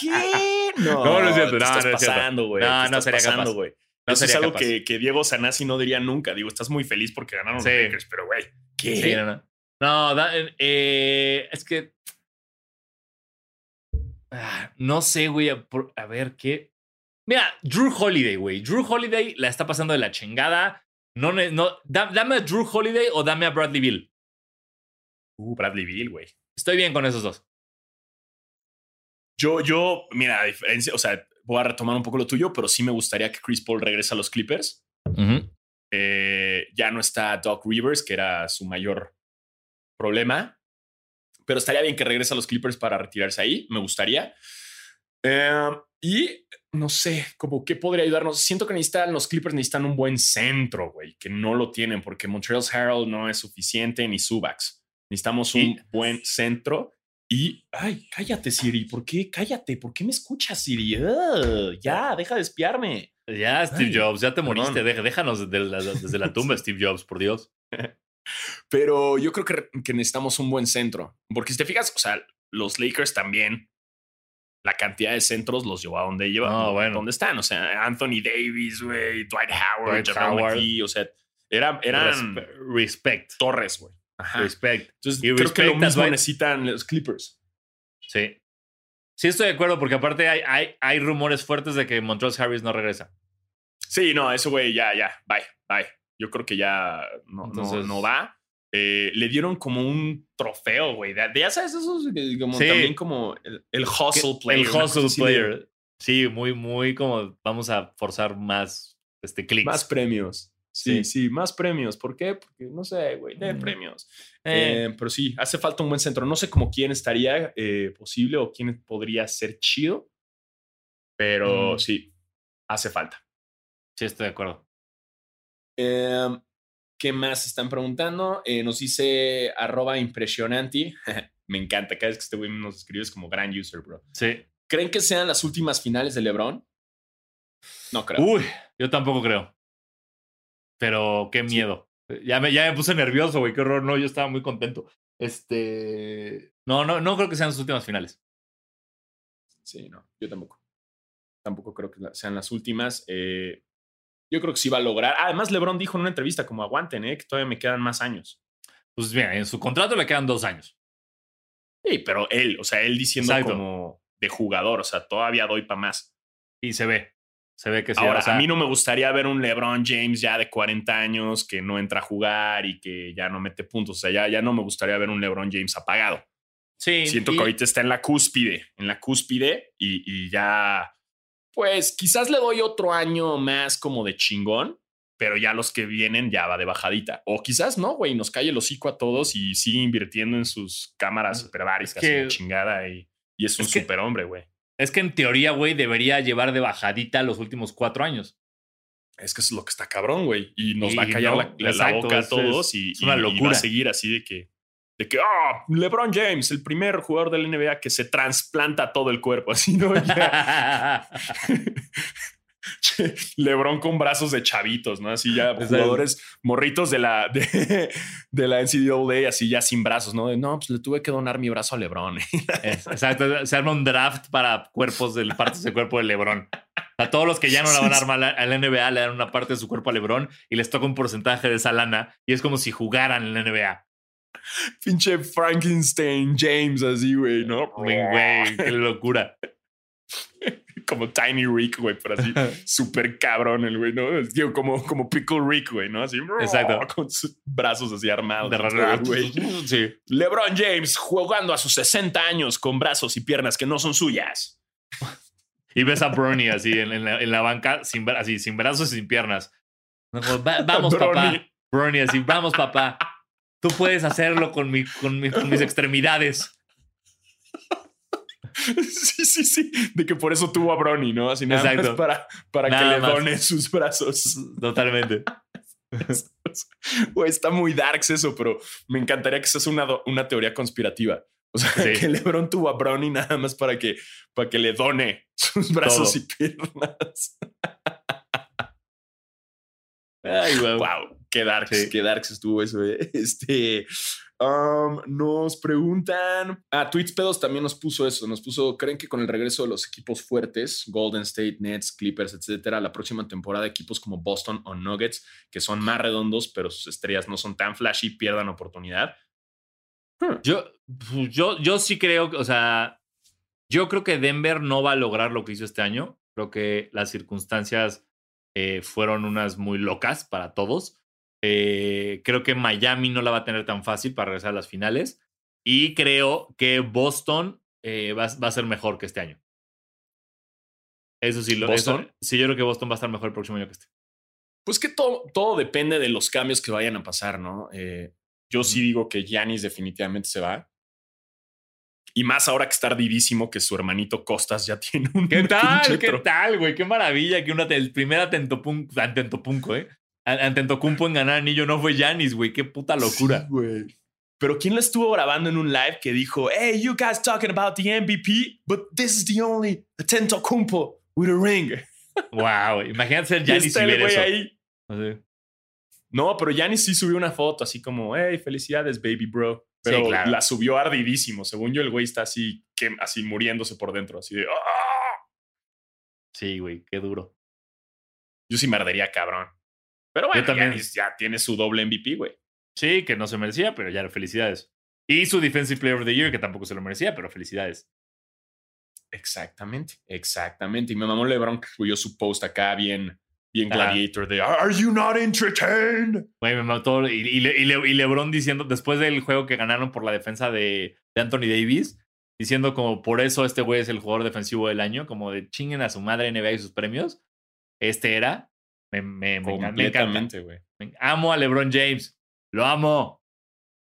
¿Qué? No, No, no es cierto, no, estás no es pasando, güey. No, no estás sería pasando, capaz. güey. No Eso es sería algo capaz. que, que Diego Sanasi no diría nunca. Digo, estás muy feliz porque ganaron Sí. los Lakers, pero güey, ¿qué? Sí, no, no. No, da- eh, es que. Ah, no sé, güey. A, a ver qué. Mira, Drew Holiday, güey. Drew Holiday la está pasando de la chingada. No, no, da- dame a Drew Holiday o dame a Bradley Bill. Uh, Bradley Bill, güey. Estoy bien con esos dos. Yo, yo, mira, a diferencia, o sea, voy a retomar un poco lo tuyo, pero sí me gustaría que Chris Paul regrese a los Clippers. Eh, ya no está Doc Rivers, que era su mayor problema. Pero estaría bien que regrese a los Clippers para retirarse ahí. Me gustaría. Eh, y no sé, como qué podría ayudarnos. Siento que necesitan, los Clippers necesitan un buen centro, güey, que no lo tienen porque Montreal Herald no es suficiente ni Subax. Necesitamos un Y- buen centro. Y, ay, cállate, Siri. ¿Por qué? Cállate. ¿Por qué me escuchas, Siri? Ya, deja de espiarme. Ya, Steve Ay, Jobs, ya te moriste. Deja- déjanos de la- desde la tumba, Steve Jobs, por Dios. Pero yo creo que, que necesitamos un buen centro. Porque si te fijas, o sea, los Lakers también, la cantidad de centros los llevó a donde lleva, No, bueno. donde están. O sea, Anthony Davis, güey, Dwight Howard, Dwight Howard. O sea, era- eran Respe- respect. torres, güey. Respect. Entonces, y creo que respect lo a mismo necesitan los Clippers. Sí. Sí, estoy de acuerdo, porque aparte hay, hay, hay rumores fuertes de que Montrose Harris no regresa. Sí, no, eso, güey, ya, ya, bye, bye. Yo creo que ya no, no- Entonces- no, va. Eh, le dieron como un trofeo, güey. De, de- ya sabes, esos eh, como Sí. también como el, el hustle player. El hustle así de- player. Sí, muy, muy como vamos a forzar más este, clics. Más premios. Sí, Sí. sí, más premios. ¿Por qué? Porque no sé, güey, de Mm. premios. Eh, Eh, pero sí, hace falta un buen centro. No sé cómo quién estaría eh, posible o quién podría ser chido, pero Mm. sí, hace falta. sí, estoy de acuerdo. Em, ¿Qué más están preguntando? Eh, nos dice arroba impresionante. Me encanta, cada vez que este güey nos escribe es como gran user, bro. Sí. ¿Creen que sean las últimas finales de LeBron? No creo. Uy, yo tampoco creo. Pero qué miedo. Ya me, ya me puse nervioso, güey. Qué horror. No, yo estaba muy contento. Este. No, no, no creo que sean sus últimas finales. Sí, no, yo tampoco. Tampoco creo que sean las últimas. Eh, yo creo que sí va a lograr. Además, LeBron dijo en una entrevista como aguanten, eh, que todavía me quedan más años. Pues bien, en su contrato le quedan dos años. Sí, pero él, o sea, él diciendo Exacto. como de jugador, o sea, todavía doy para más. Y se ve. Se ve que sí. Ahora, o sea, a mí no me gustaría ver un LeBron James ya de 40 años que no entra a jugar y que ya no mete puntos. O sea, ya, ya no me gustaría ver un LeBron James apagado. sí, Siento y- que ahorita está en la cúspide, en la cúspide y, y ya, pues quizás le doy otro año más como de chingón, pero ya los que vienen ya va de bajadita. O quizás no, güey, nos cae el hocico a todos y sigue invirtiendo en sus cámaras superbáricas que- chingada y, y es un es que- superhombre, güey. Es que en teoría, güey, debería llevar de bajadita los últimos cuatro años. Es que es lo que está cabrón, güey. Y nos Y va a callar no, la, la- la exacto, boca a todos es- y, es una y- y va locura. a seguir así de que, de que, ah, LeBron James, el primer jugador del NBA que se trasplanta todo el cuerpo, así, ¿no? Ya. LeBron con brazos de chavitos, ¿no? Así ya jugadores morritos de la, de, de la NCAA, así ya sin brazos, ¿no? De, no, pues le tuve que donar mi brazo a LeBron. Exacto, se arma un draft para cuerpos del partes del cuerpo de LeBron. A todos los que ya no la van a armar a la NBA le dan una parte de su cuerpo a LeBron y les toca un porcentaje de esa lana y es como si jugaran en la NBA. Pinche Frankenstein James, así, güey, ¿no? Güey, qué locura. Como Tiny Rick, güey, pero así súper cabrón el güey, ¿no? Digo, como, como Pickle Rick, güey, ¿no? Así, Exacto. con sus brazos así armados. De raro, güey. Sí. LeBron James jugando a sus 60 años con brazos y piernas que no son suyas. Y ves a Bernie así en, en la, en la banca, sin, así, sin brazos y sin piernas. No, como, "Va- vamos, papá. Bronny. Así, vamos, papá. Tú puedes hacerlo con, mi, con, mi- con mis extremidades. Sí, sí, sí. De que por eso tuvo a Bronny, ¿no? Así nada Exacto. más para, para que le más. done sus brazos. Totalmente. Güey, está muy darks eso, pero me encantaría que seas una, teoría conspirativa. O sea, Sí. que LeBron tuvo a Bronny nada más para que, para que le done sus brazos Todo. y piernas. Ay, güey. Wow, qué darks, Sí. qué darks estuvo eso. eh. Este, um, nos preguntan. Ah, Tweets Pedos también nos puso eso. Nos puso, ¿creen que con el regreso de los equipos fuertes, Golden State, Nets, Clippers, etcétera, la próxima temporada equipos como Boston o Nuggets, que son más redondos, pero sus estrellas no son tan flashy, pierdan oportunidad? Yo, yo, yo sí creo, o sea, yo creo que Denver no va a lograr lo que hizo este año. Creo que las circunstancias eh, fueron unas muy locas para todos. Eh, creo que Miami no la va a tener tan fácil para regresar a las finales. Y creo que Boston eh, va, va a ser mejor que este año. Eso sí, lo, eso- ¿Boston? sí, yo creo que Boston va a estar mejor el próximo año que este. Pues que todo, todo depende de los cambios que vayan a pasar, ¿no? Eh, yo sí digo que Giannis definitivamente se va. Y más ahora que está ardidísimo que su hermanito Costas ya tiene un ¿Qué tal? ¿Qué tal, güey? Qué maravilla que una, el primer Atentopun- Antetopunco, ¿eh? Antetokounmpo en ganar anillo no fue Yanis, güey. Qué puta locura. Sí. Pero ¿quién lo estuvo grabando en un live que dijo, hey, you guys talking about the MVP, but this is the only Atentocumpo with a ring? Wow, imagínate ser Yanis y ver eso. ahí. Así. No, pero Giannis sí subió una foto así como, hey, felicidades, baby bro. Pero claro. la subió ardidísimo. Según yo, el güey está así, que, así muriéndose por dentro, así de, "Ah". Sí, güey, qué duro. Yo sí me ardería, cabrón. Pero bueno, también. Ya tiene su doble MVP, güey. Sí, que no se merecía, pero ya felicidades. Y su Defensive Player of the Year, que tampoco se lo merecía, pero felicidades. Exactamente, exactamente. Y mi mamá LeBron que subió su post acá bien, bien gladiator de Are you not entertained? Güey, me mató. Y, y, Le- y Le- y LeBron diciendo, después del juego que ganaron por la defensa de, de Anthony Davis, diciendo como por eso este güey es el jugador defensivo del año, como de chinguen a su madre NBA y sus premios. Este era. Me, me. Completamente, güey. Amo a LeBron James. Lo amo.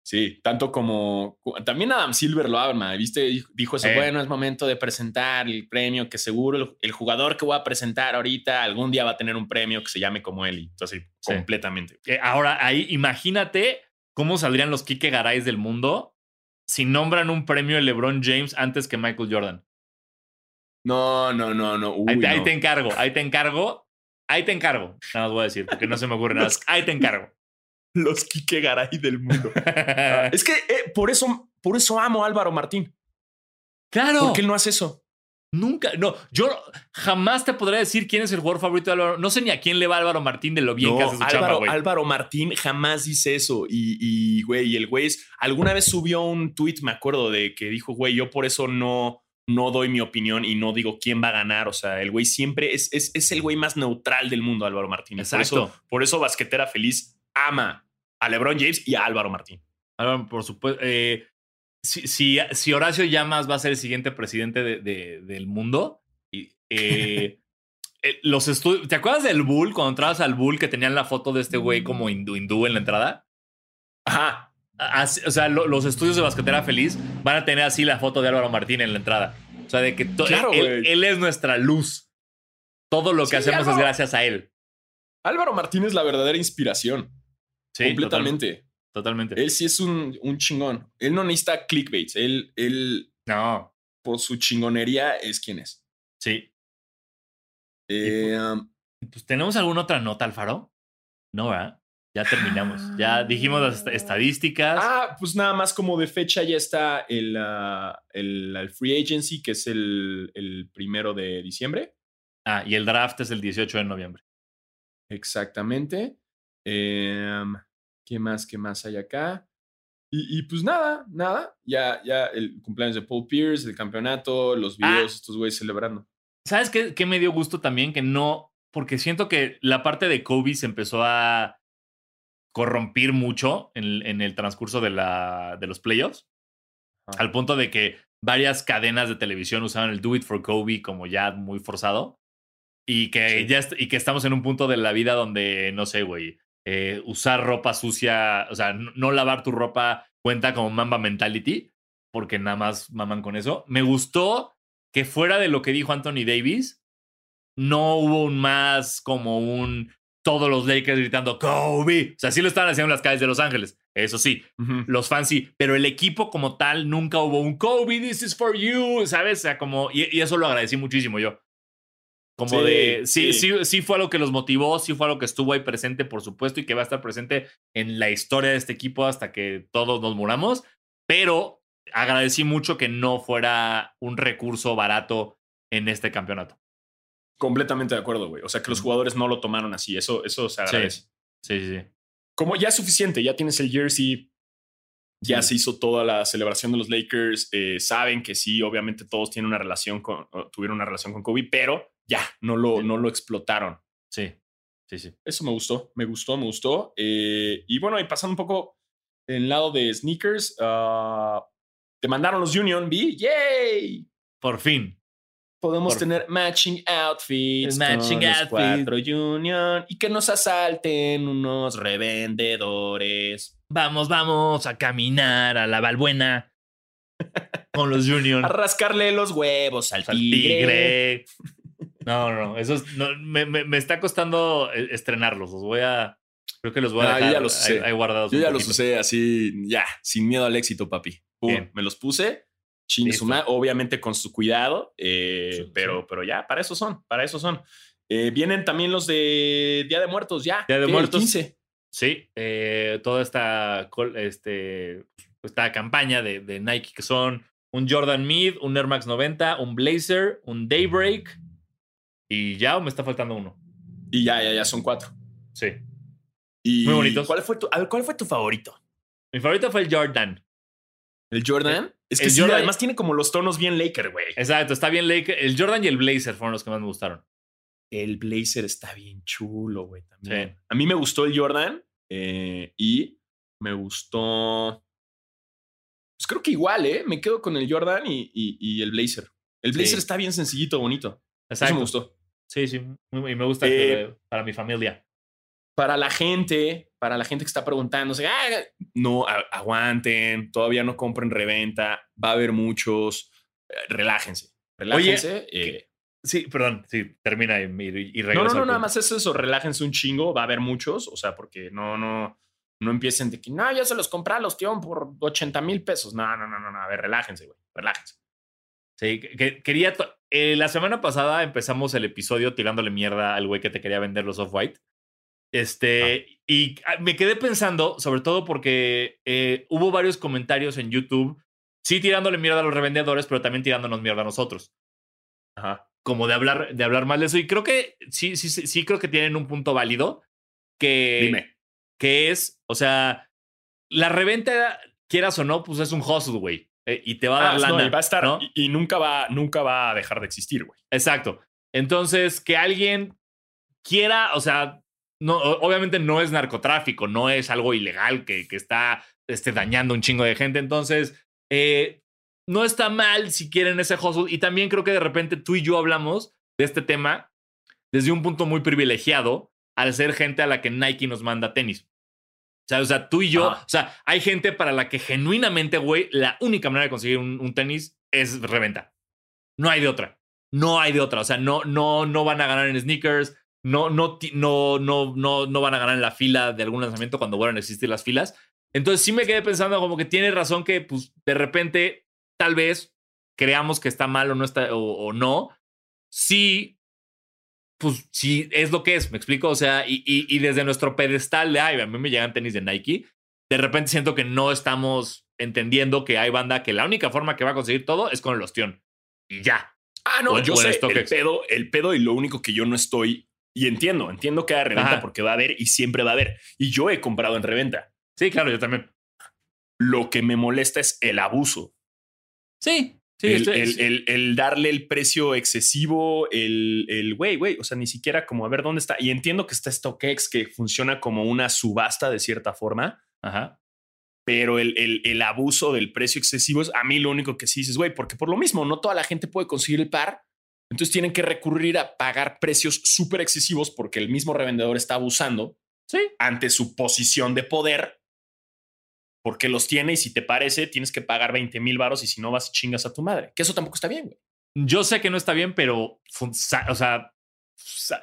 Sí, tanto como también Adam Silver lo ama, ¿viste? Dijo eso, Eh. bueno, es momento de presentar el premio que seguro el, el jugador que voy a presentar ahorita algún día va a tener un premio que se llame como él. Entonces, Sí. completamente. Eh, ahora, ahí, imagínate cómo saldrían los Kike Garay del mundo si nombran un premio de LeBron James antes que Michael Jordan. No, no, no, no. Uy, ahí, te, ahí no. te encargo, ahí te encargo. Ahí te encargo. Nada más voy a decir, porque no se me ocurre nada. Ahí te encargo. Los Kike Garay del mundo. es que eh, por, eso, por eso amo a Álvaro Martín. claro. Porque él no hace eso. Nunca, no, yo jamás te podré decir quién es el jugador favorito de Álvaro. No sé ni a quién le va Álvaro Martín de lo bien No, que hace su Álvaro, güey. Álvaro Martín jamás dice eso. Y, y, güey, el güey es- alguna vez subió un tweet, me acuerdo, de que dijo, güey, yo por eso no, no doy mi opinión y no digo quién va a ganar. O sea, el güey siempre es, es, es el güey más neutral del mundo, Álvaro Martín. Y Por eso, por eso Basquetera Feliz ama a LeBron James y a Álvaro Martín. Álvaro, por supuesto. eh, si, si, si Horacio Llamas va a ser el siguiente presidente de- de- del mundo, y, eh, eh, los estudios. ¿Te acuerdas del Bull? Cuando entrabas al Bull que tenían la foto de este güey como hindú, hindú en la entrada. Ajá. Así- o sea, lo- los estudios de Basquetera Feliz van a tener así la foto de Álvaro Martín en la entrada. O sea, de que Claro, él, es nuestra luz. Todo lo que Sí, hacemos es gracias a él. Álvaro Martín es la verdadera inspiración. Sí, completamente. Totalmente. Él sí es un, un chingón. Él no necesita clickbaits. Él, él, No, por su chingonería, es quien es. sí. Eh, um, Pues, ¿Tenemos alguna otra nota, Alfaro? No, ¿verdad? Ya terminamos. Ya dijimos las est- estadísticas. Ah, pues nada más como de fecha ya está el, ah, el, el free agency, que es el, el primero de diciembre. Ah, y el draft es el 18 de noviembre. Exactamente. Em, ¿Qué más? ¿Qué más hay acá? Y, y pues nada, nada. Ya, ya el cumpleaños de Paul Pierce, el campeonato, los Ah. videos, estos güeyes celebrando. ¿Sabes qué, qué me dio gusto también? Que no, porque siento que la parte de Kobe se empezó a corrompir mucho en, en el transcurso de, la, de los playoffs, al punto de que varias cadenas de televisión usaban el Do It for Kobe como ya muy forzado. Y que Sí. ya y que estamos en un punto de la vida donde, no sé, güey, eh, usar ropa sucia, o sea, no, no lavar tu ropa cuenta como mamba mentality, porque nada más maman con eso. Me gustó que fuera de lo que dijo Anthony Davis, no hubo un más como un todos los Lakers gritando Kobe. O sea, sí lo estaban haciendo en las calles de Los Ángeles, eso sí, los fans sí, pero el equipo como tal nunca hubo un Kobe, this is for you, ¿sabes? O sea, como, y, y eso lo agradecí muchísimo yo. Como Sí, de, sí, sí. sí, sí fue algo que los motivó, sí fue algo que estuvo ahí presente, por supuesto, y que va a estar presente en la historia de este equipo hasta que todos nos muramos, pero agradecí mucho que no fuera un recurso barato en este campeonato. Completamente de acuerdo, güey. O sea, que los jugadores no lo tomaron así. Eso, eso se agradece. Sí, sí, sí. Como ya es suficiente, ya tienes el jersey, ya Sí. se hizo toda la celebración de los Lakers. eh, saben que sí, obviamente todos tienen una relación con, tuvieron una relación con Kobe, pero ya no lo, Sí. no lo explotaron. Sí, sí, sí. Eso me gustó, me gustó, me gustó. Eh, y bueno, y pasando un poco en el lado de sneakers, ah, te mandaron los Union B. ¡Yay! Por fin. Podemos Por- tener matching outfits. Matching con los outfit. cuatro Union y que nos asalten unos revendedores. Vamos, vamos a caminar a la Balbuena con los Union. A rascarle los huevos al al tigre. tigre. No, no, no. Eso es- no, me, me- me está costando eh, estrenarlos. Los voy a. Creo que los voy a Ah, yo dejar ya los ahí, usé. ahí guardados. Yo ya los usé así, ya, sin miedo al éxito, papi. Pum, Bien. me los puse. Obviamente con su cuidado, eh, Sí, sí. pero, pero ya, para eso son, para eso son. Eh, vienen también los de Día de Muertos, ya. Día de. El Muertos. 15. Sí, eh, toda esta, este, esta campaña de, de Nike que son un Jordan Mid, un Air Max 90, un Blazer, un Daybreak y ya o me está faltando uno. Y ya, ya, ya, son cuatro. Sí. Y Muy bonitos. ¿Cuál fue tu, a ver, ¿cuál fue tu favorito? Mi favorito fue el Jordan. ¿El Jordan? es que el sí, Jordan- además tiene como los tonos bien Laker, güey. Exacto, está bien Lake. El Jordan y el Blazer fueron los que más me gustaron. El blazer está bien chulo, güey, también. Sí. A mí me gustó el Jordan eh, y me gustó. Pues creo que igual, ¿eh? Me quedo con el Jordan y, y- y el blazer. El blazer Sí. está bien sencillito, bonito. Eso Exacto. me gustó. Sí, sí. muy- Y me gusta Eh, que- para mi familia. Para la gente, para la gente que está preguntándose, "Ah, no, aguanten, todavía no compren reventa, va a haber muchos. eh, relájense, relájense. eh, Sí, perdón. Sí, termina y, y, y No, no, no, nada más es eso, relájense un chingo, va a haber muchos, o sea, porque no, no, no empiecen de que, no, ya se los compré a los tío por 80 mil pesos. No, no, no, no, no, a ver, relájense, güey, relájense. Sí, que- que- quería. eh, la semana pasada empezamos el episodio tirándole mierda al güey que te quería vender los off-white. Este, y ah, me quedé pensando, sobre todo porque eh, hubo varios comentarios en YouTube, sí tirándole mierda a los revendedores, pero también tirándonos mierda a nosotros. Ajá. Como de hablar, de hablar mal de eso. Y creo que sí, sí, sí, sí creo que tienen un punto válido. Que, Dime. que es, o sea, la reventa, quieras o no, pues es un hustle, güey. eh, y te va a dar Ah, no, lana. y va a estar ¿no? y, y nunca va nunca va a dejar de existir, güey. Exacto. Entonces, que alguien quiera, o sea, no, obviamente no es narcotráfico, no es algo ilegal que, que está este, dañando un chingo de gente. Entonces, eh, no está mal si quieren ese hustle. Y también creo que de repente tú y yo hablamos de este tema desde un punto muy privilegiado al ser gente a la que Nike nos manda tenis. O sea, o sea, tú y yo, Ajá. o sea, hay gente para la que genuinamente, güey, la única manera de conseguir un, un tenis es reventa. No hay de otra. No hay de otra. O sea, no, no, no van a ganar en sneakers. No, no, no, no, no, no van a ganar en la fila de algún lanzamiento cuando vuelvan a existir las filas. Entonces sí me quedé pensando como que tiene razón que, pues, de repente, tal vez creamos que está mal o no está, o, o no. Sí, pues sí, es lo que es, me explico. O sea, y, y, y desde nuestro pedestal de, ay, a mí me llegan tenis de Nike, de repente siento que no estamos entendiendo que hay banda que la única forma que va a conseguir todo es con el ostión. Y ya. Ah, no, O yo o sé el pedo, el pedo y lo único que yo no estoy y entiendo, entiendo que hay reventa Ajá. porque va a haber y siempre va a haber. Y yo he comprado en reventa. Sí, claro, yo también. Lo que me molesta es el abuso. Sí, sí, el, estoy- el- el- el darle el precio excesivo, el, el güey, güey, o sea, ni siquiera como a ver dónde está. Y entiendo que está StockX, que funciona como una subasta de cierta forma, Ajá. pero el, el, el abuso del precio excesivo es a mí lo único que sí dices, güey, porque por lo mismo no toda la gente puede conseguir el par. Entonces tienen que recurrir a pagar precios súper excesivos porque el mismo revendedor está abusando Sí. ante su posición de poder. Porque los tiene y si te parece, tienes que pagar 20 mil varos y si no vas y chingas a tu madre. Que eso tampoco está bien, güey. Yo sé que no está bien, pero, o sea,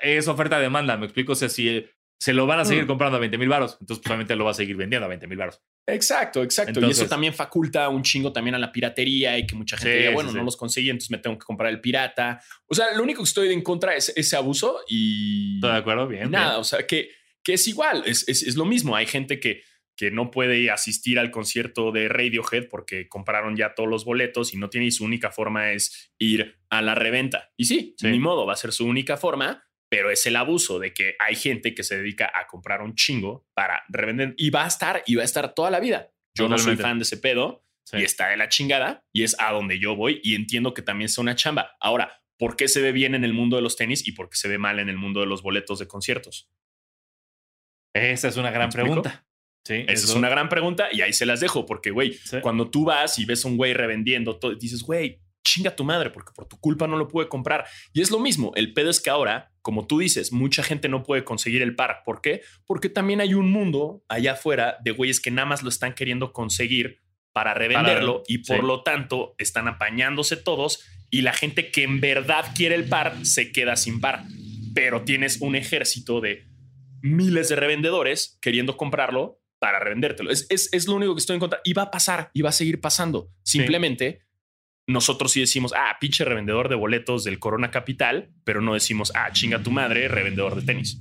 es oferta-demanda, me explico. O sea, si se lo van a seguir Mm. comprando a 20 mil baros, entonces pues, obviamente lo va a seguir vendiendo a 20 mil baros. Exacto, exacto. y eso también faculta un chingo también a la piratería y que mucha gente Sí, diga, bueno, sí. no los conseguí, entonces me tengo que comprar el pirata. O sea, lo único que estoy en contra es ese abuso y, ¿Estoy de acuerdo? Bien. nada, bien. o sea, que, que es igual, es, es, es lo mismo. Hay gente que, que no puede asistir al concierto de Radiohead porque compraron ya todos los boletos y no tiene y su única forma es ir a la reventa. Y sí, Sí. ni modo, va a ser su única forma, pero es el abuso de que hay gente que se dedica a comprar un chingo para revender y va a estar y va a estar toda la vida. Yo no soy fan de ese pedo Sí. y está de la chingada y es a donde yo voy y entiendo que también es una chamba. Ahora, ¿por qué se ve bien en el mundo de los tenis y por qué se ve mal en el mundo de los boletos de conciertos? Esa es una gran pregunta. Sí, Esa es una gran pregunta y ahí se las dejo porque, güey, sí. cuando tú vas y ves a un güey revendiendo, todo, dices, güey, chinga tu madre porque por tu culpa no lo pude comprar. Y es lo mismo, el pedo es que ahora, como tú dices, mucha gente no puede conseguir el par. ¿Por qué? Porque también hay un mundo allá afuera de güeyes que nada más lo están queriendo conseguir para revenderlo y por sí. lo tanto están apañándose todos y la gente que en verdad quiere el par se queda sin par. Pero tienes un ejército de miles de revendedores queriendo comprarlo para revendértelo. Es, es, es lo único que estoy en contra. Y va a pasar y va a seguir pasando. Simplemente nosotros sí decimos, ah, pinche revendedor de boletos del Corona Capital, pero no decimos, ah, chinga tu madre, revendedor de tenis.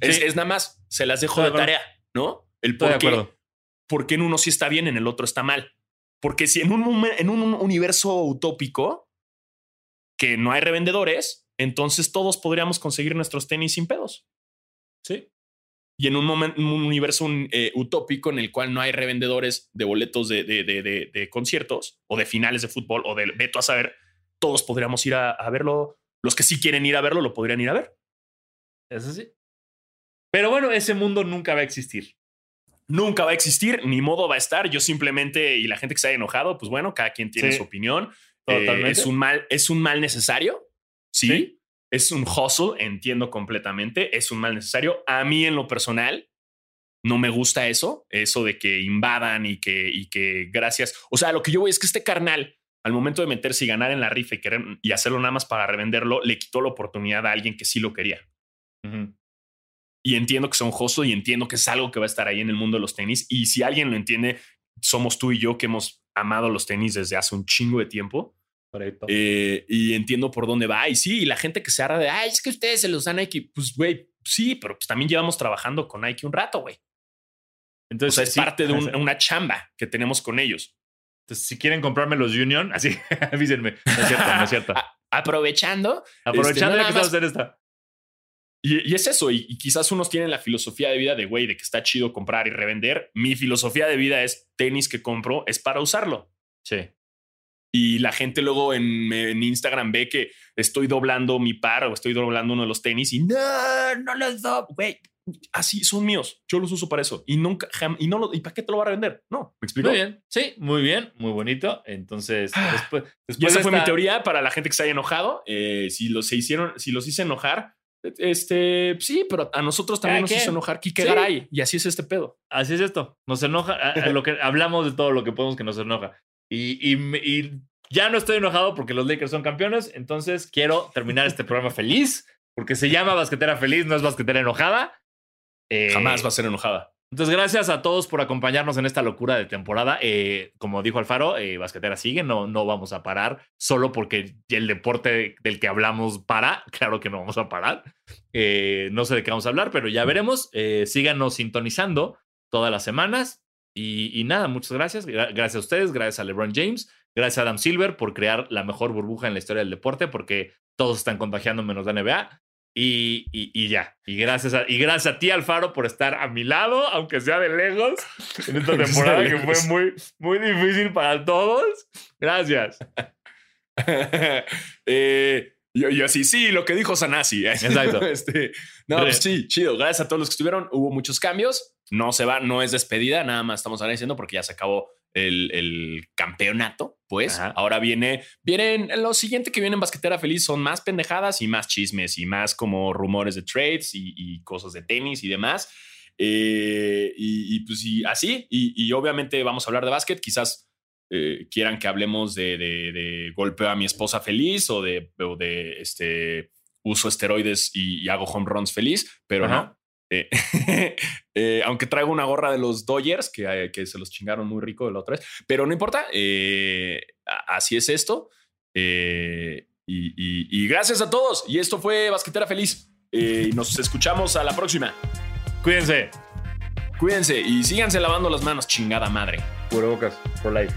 Es, Sí. es nada más, se las dejo Estoy de de tarea, ¿no? El Estoy de por qué, acuerdo. por qué en uno sí está bien, en el otro está mal. Porque si en un, en un universo utópico que no hay revendedores, entonces todos podríamos conseguir nuestros tenis sin pedos. Sí. Y en un, momento, un universo un, eh, utópico en el cual no hay revendedores de boletos de, de, de, conciertos o de finales de fútbol o de veto a saber, todos podríamos ir a, a verlo. Los que sí quieren ir a verlo lo podrían ir a ver. Eso sí. Pero bueno, ese mundo nunca va a existir. Nunca va a existir, ni modo va a estar. Yo simplemente, y la gente que se haya enojado, pues bueno, cada quien tiene Sí. su opinión. Eh, es, un mal, es un mal necesario. Sí. Sí. Es un hustle, entiendo completamente. Es un mal necesario. A mí, en lo personal, no me gusta eso. Eso de que invadan y que, y que gracias. O sea, lo que yo voy es que este carnal, al momento de meterse y ganar en la rifa y, querer, y hacerlo nada más para revenderlo, le quitó la oportunidad a alguien que sí lo quería. Y entiendo que son hustle y entiendo que es algo que va a estar ahí en el mundo de los tenis. Y si alguien lo entiende, somos tú y yo que hemos amado los tenis desde hace un chingo de tiempo. Correcto. Eh, y entiendo por dónde va. Y sí, y la gente que se hará de, ay, es que ustedes se los dan Nike. Pues, güey, sí, pero pues también llevamos trabajando con Nike un rato, güey. O Entonces, sea, es sí, parte de un- una chamba que tenemos con ellos. Entonces, si quieren comprarme los Union, así, avísenme. No es cierto, no es cierto. Aprovechando. Aprovechando este, que nada estamos en esta. Y, y es eso, y, y quizás unos tienen la filosofía de vida de, güey, de que está chido comprar y revender. Mi filosofía de vida es tenis que compro es para usarlo. Sí. Y la gente luego en, en Instagram ve que estoy doblando mi par o estoy doblando uno de los tenis y no, no los doblo, güey. Así son míos. Yo los uso para eso. Y nunca, y no lo, ¿y para qué te lo va a revender? No, me explico. Muy bien. Sí, muy bien. Muy bonito. Entonces, Ah. después, Y después esa de fue mi teoría para la gente que se haya enojado. Eh, si los se hicieron, si los hice enojar, este sí, pero a nosotros también nos quien. hizo enojar Kike Sí. Garay. Y así es este pedo. Así es esto. Nos enoja. a- a lo que hablamos de todo lo que podemos que nos enoja. Y, y, me- y ya no estoy enojado porque los Lakers son campeones. Entonces quiero terminar este programa feliz porque se llama Basquetera Feliz, no es Basquetera Enojada. Eh, Jamás va a ser enojada. Entonces, gracias a todos por acompañarnos en esta locura de temporada. Eh, como dijo Alfaro, eh, Basquetera sigue, no, no vamos a parar solo porque el deporte del que hablamos para. Claro que no vamos a parar. Eh, no sé de qué vamos a hablar, pero ya veremos. Síganos sintonizando todas las semanas. Y, y nada, muchas gracias. Gra- Gracias a ustedes, gracias a LeBron James, gracias a Adam Silver por crear la mejor burbuja en la historia del deporte, porque todos están contagiando menos la NBA. Y, y- y ya. Y gracias, a, y gracias a ti, Alfaro, por estar a mi lado, aunque sea de lejos, en esta temporada que fue muy, muy difícil para todos. Gracias. eh, yo, yo así, sí, lo que dijo Sanasi. Exacto. este, no, pues sí, chido. Gracias a todos los que estuvieron. Hubo muchos cambios. No se va, no es despedida, nada más estamos agradeciendo porque ya se acabó el, el campeonato. Pues Ajá. ahora viene, vienen lo siguiente que viene en Basquetera Feliz son más pendejadas y más chismes y más como rumores de trades y, y cosas de tenis y demás. Eh, y, y pues y así, y, y obviamente vamos a hablar de básquet, quizás eh, quieran que hablemos de, de- de golpeo a mi esposa feliz o de, o de este, uso esteroides y, y hago home runs feliz, pero Ajá. no. Eh, eh, aunque traigo una gorra de los Dodgers que, eh, que se los chingaron muy rico la otra vez, pero no importa. eh, así es esto. Eh, y, y- y gracias a todos. Y esto fue Basquetera Feliz. Eh, y nos escuchamos a la próxima. Cuídense. Cuídense y síganse lavando las manos, chingada madre. Cubrebocas, for life.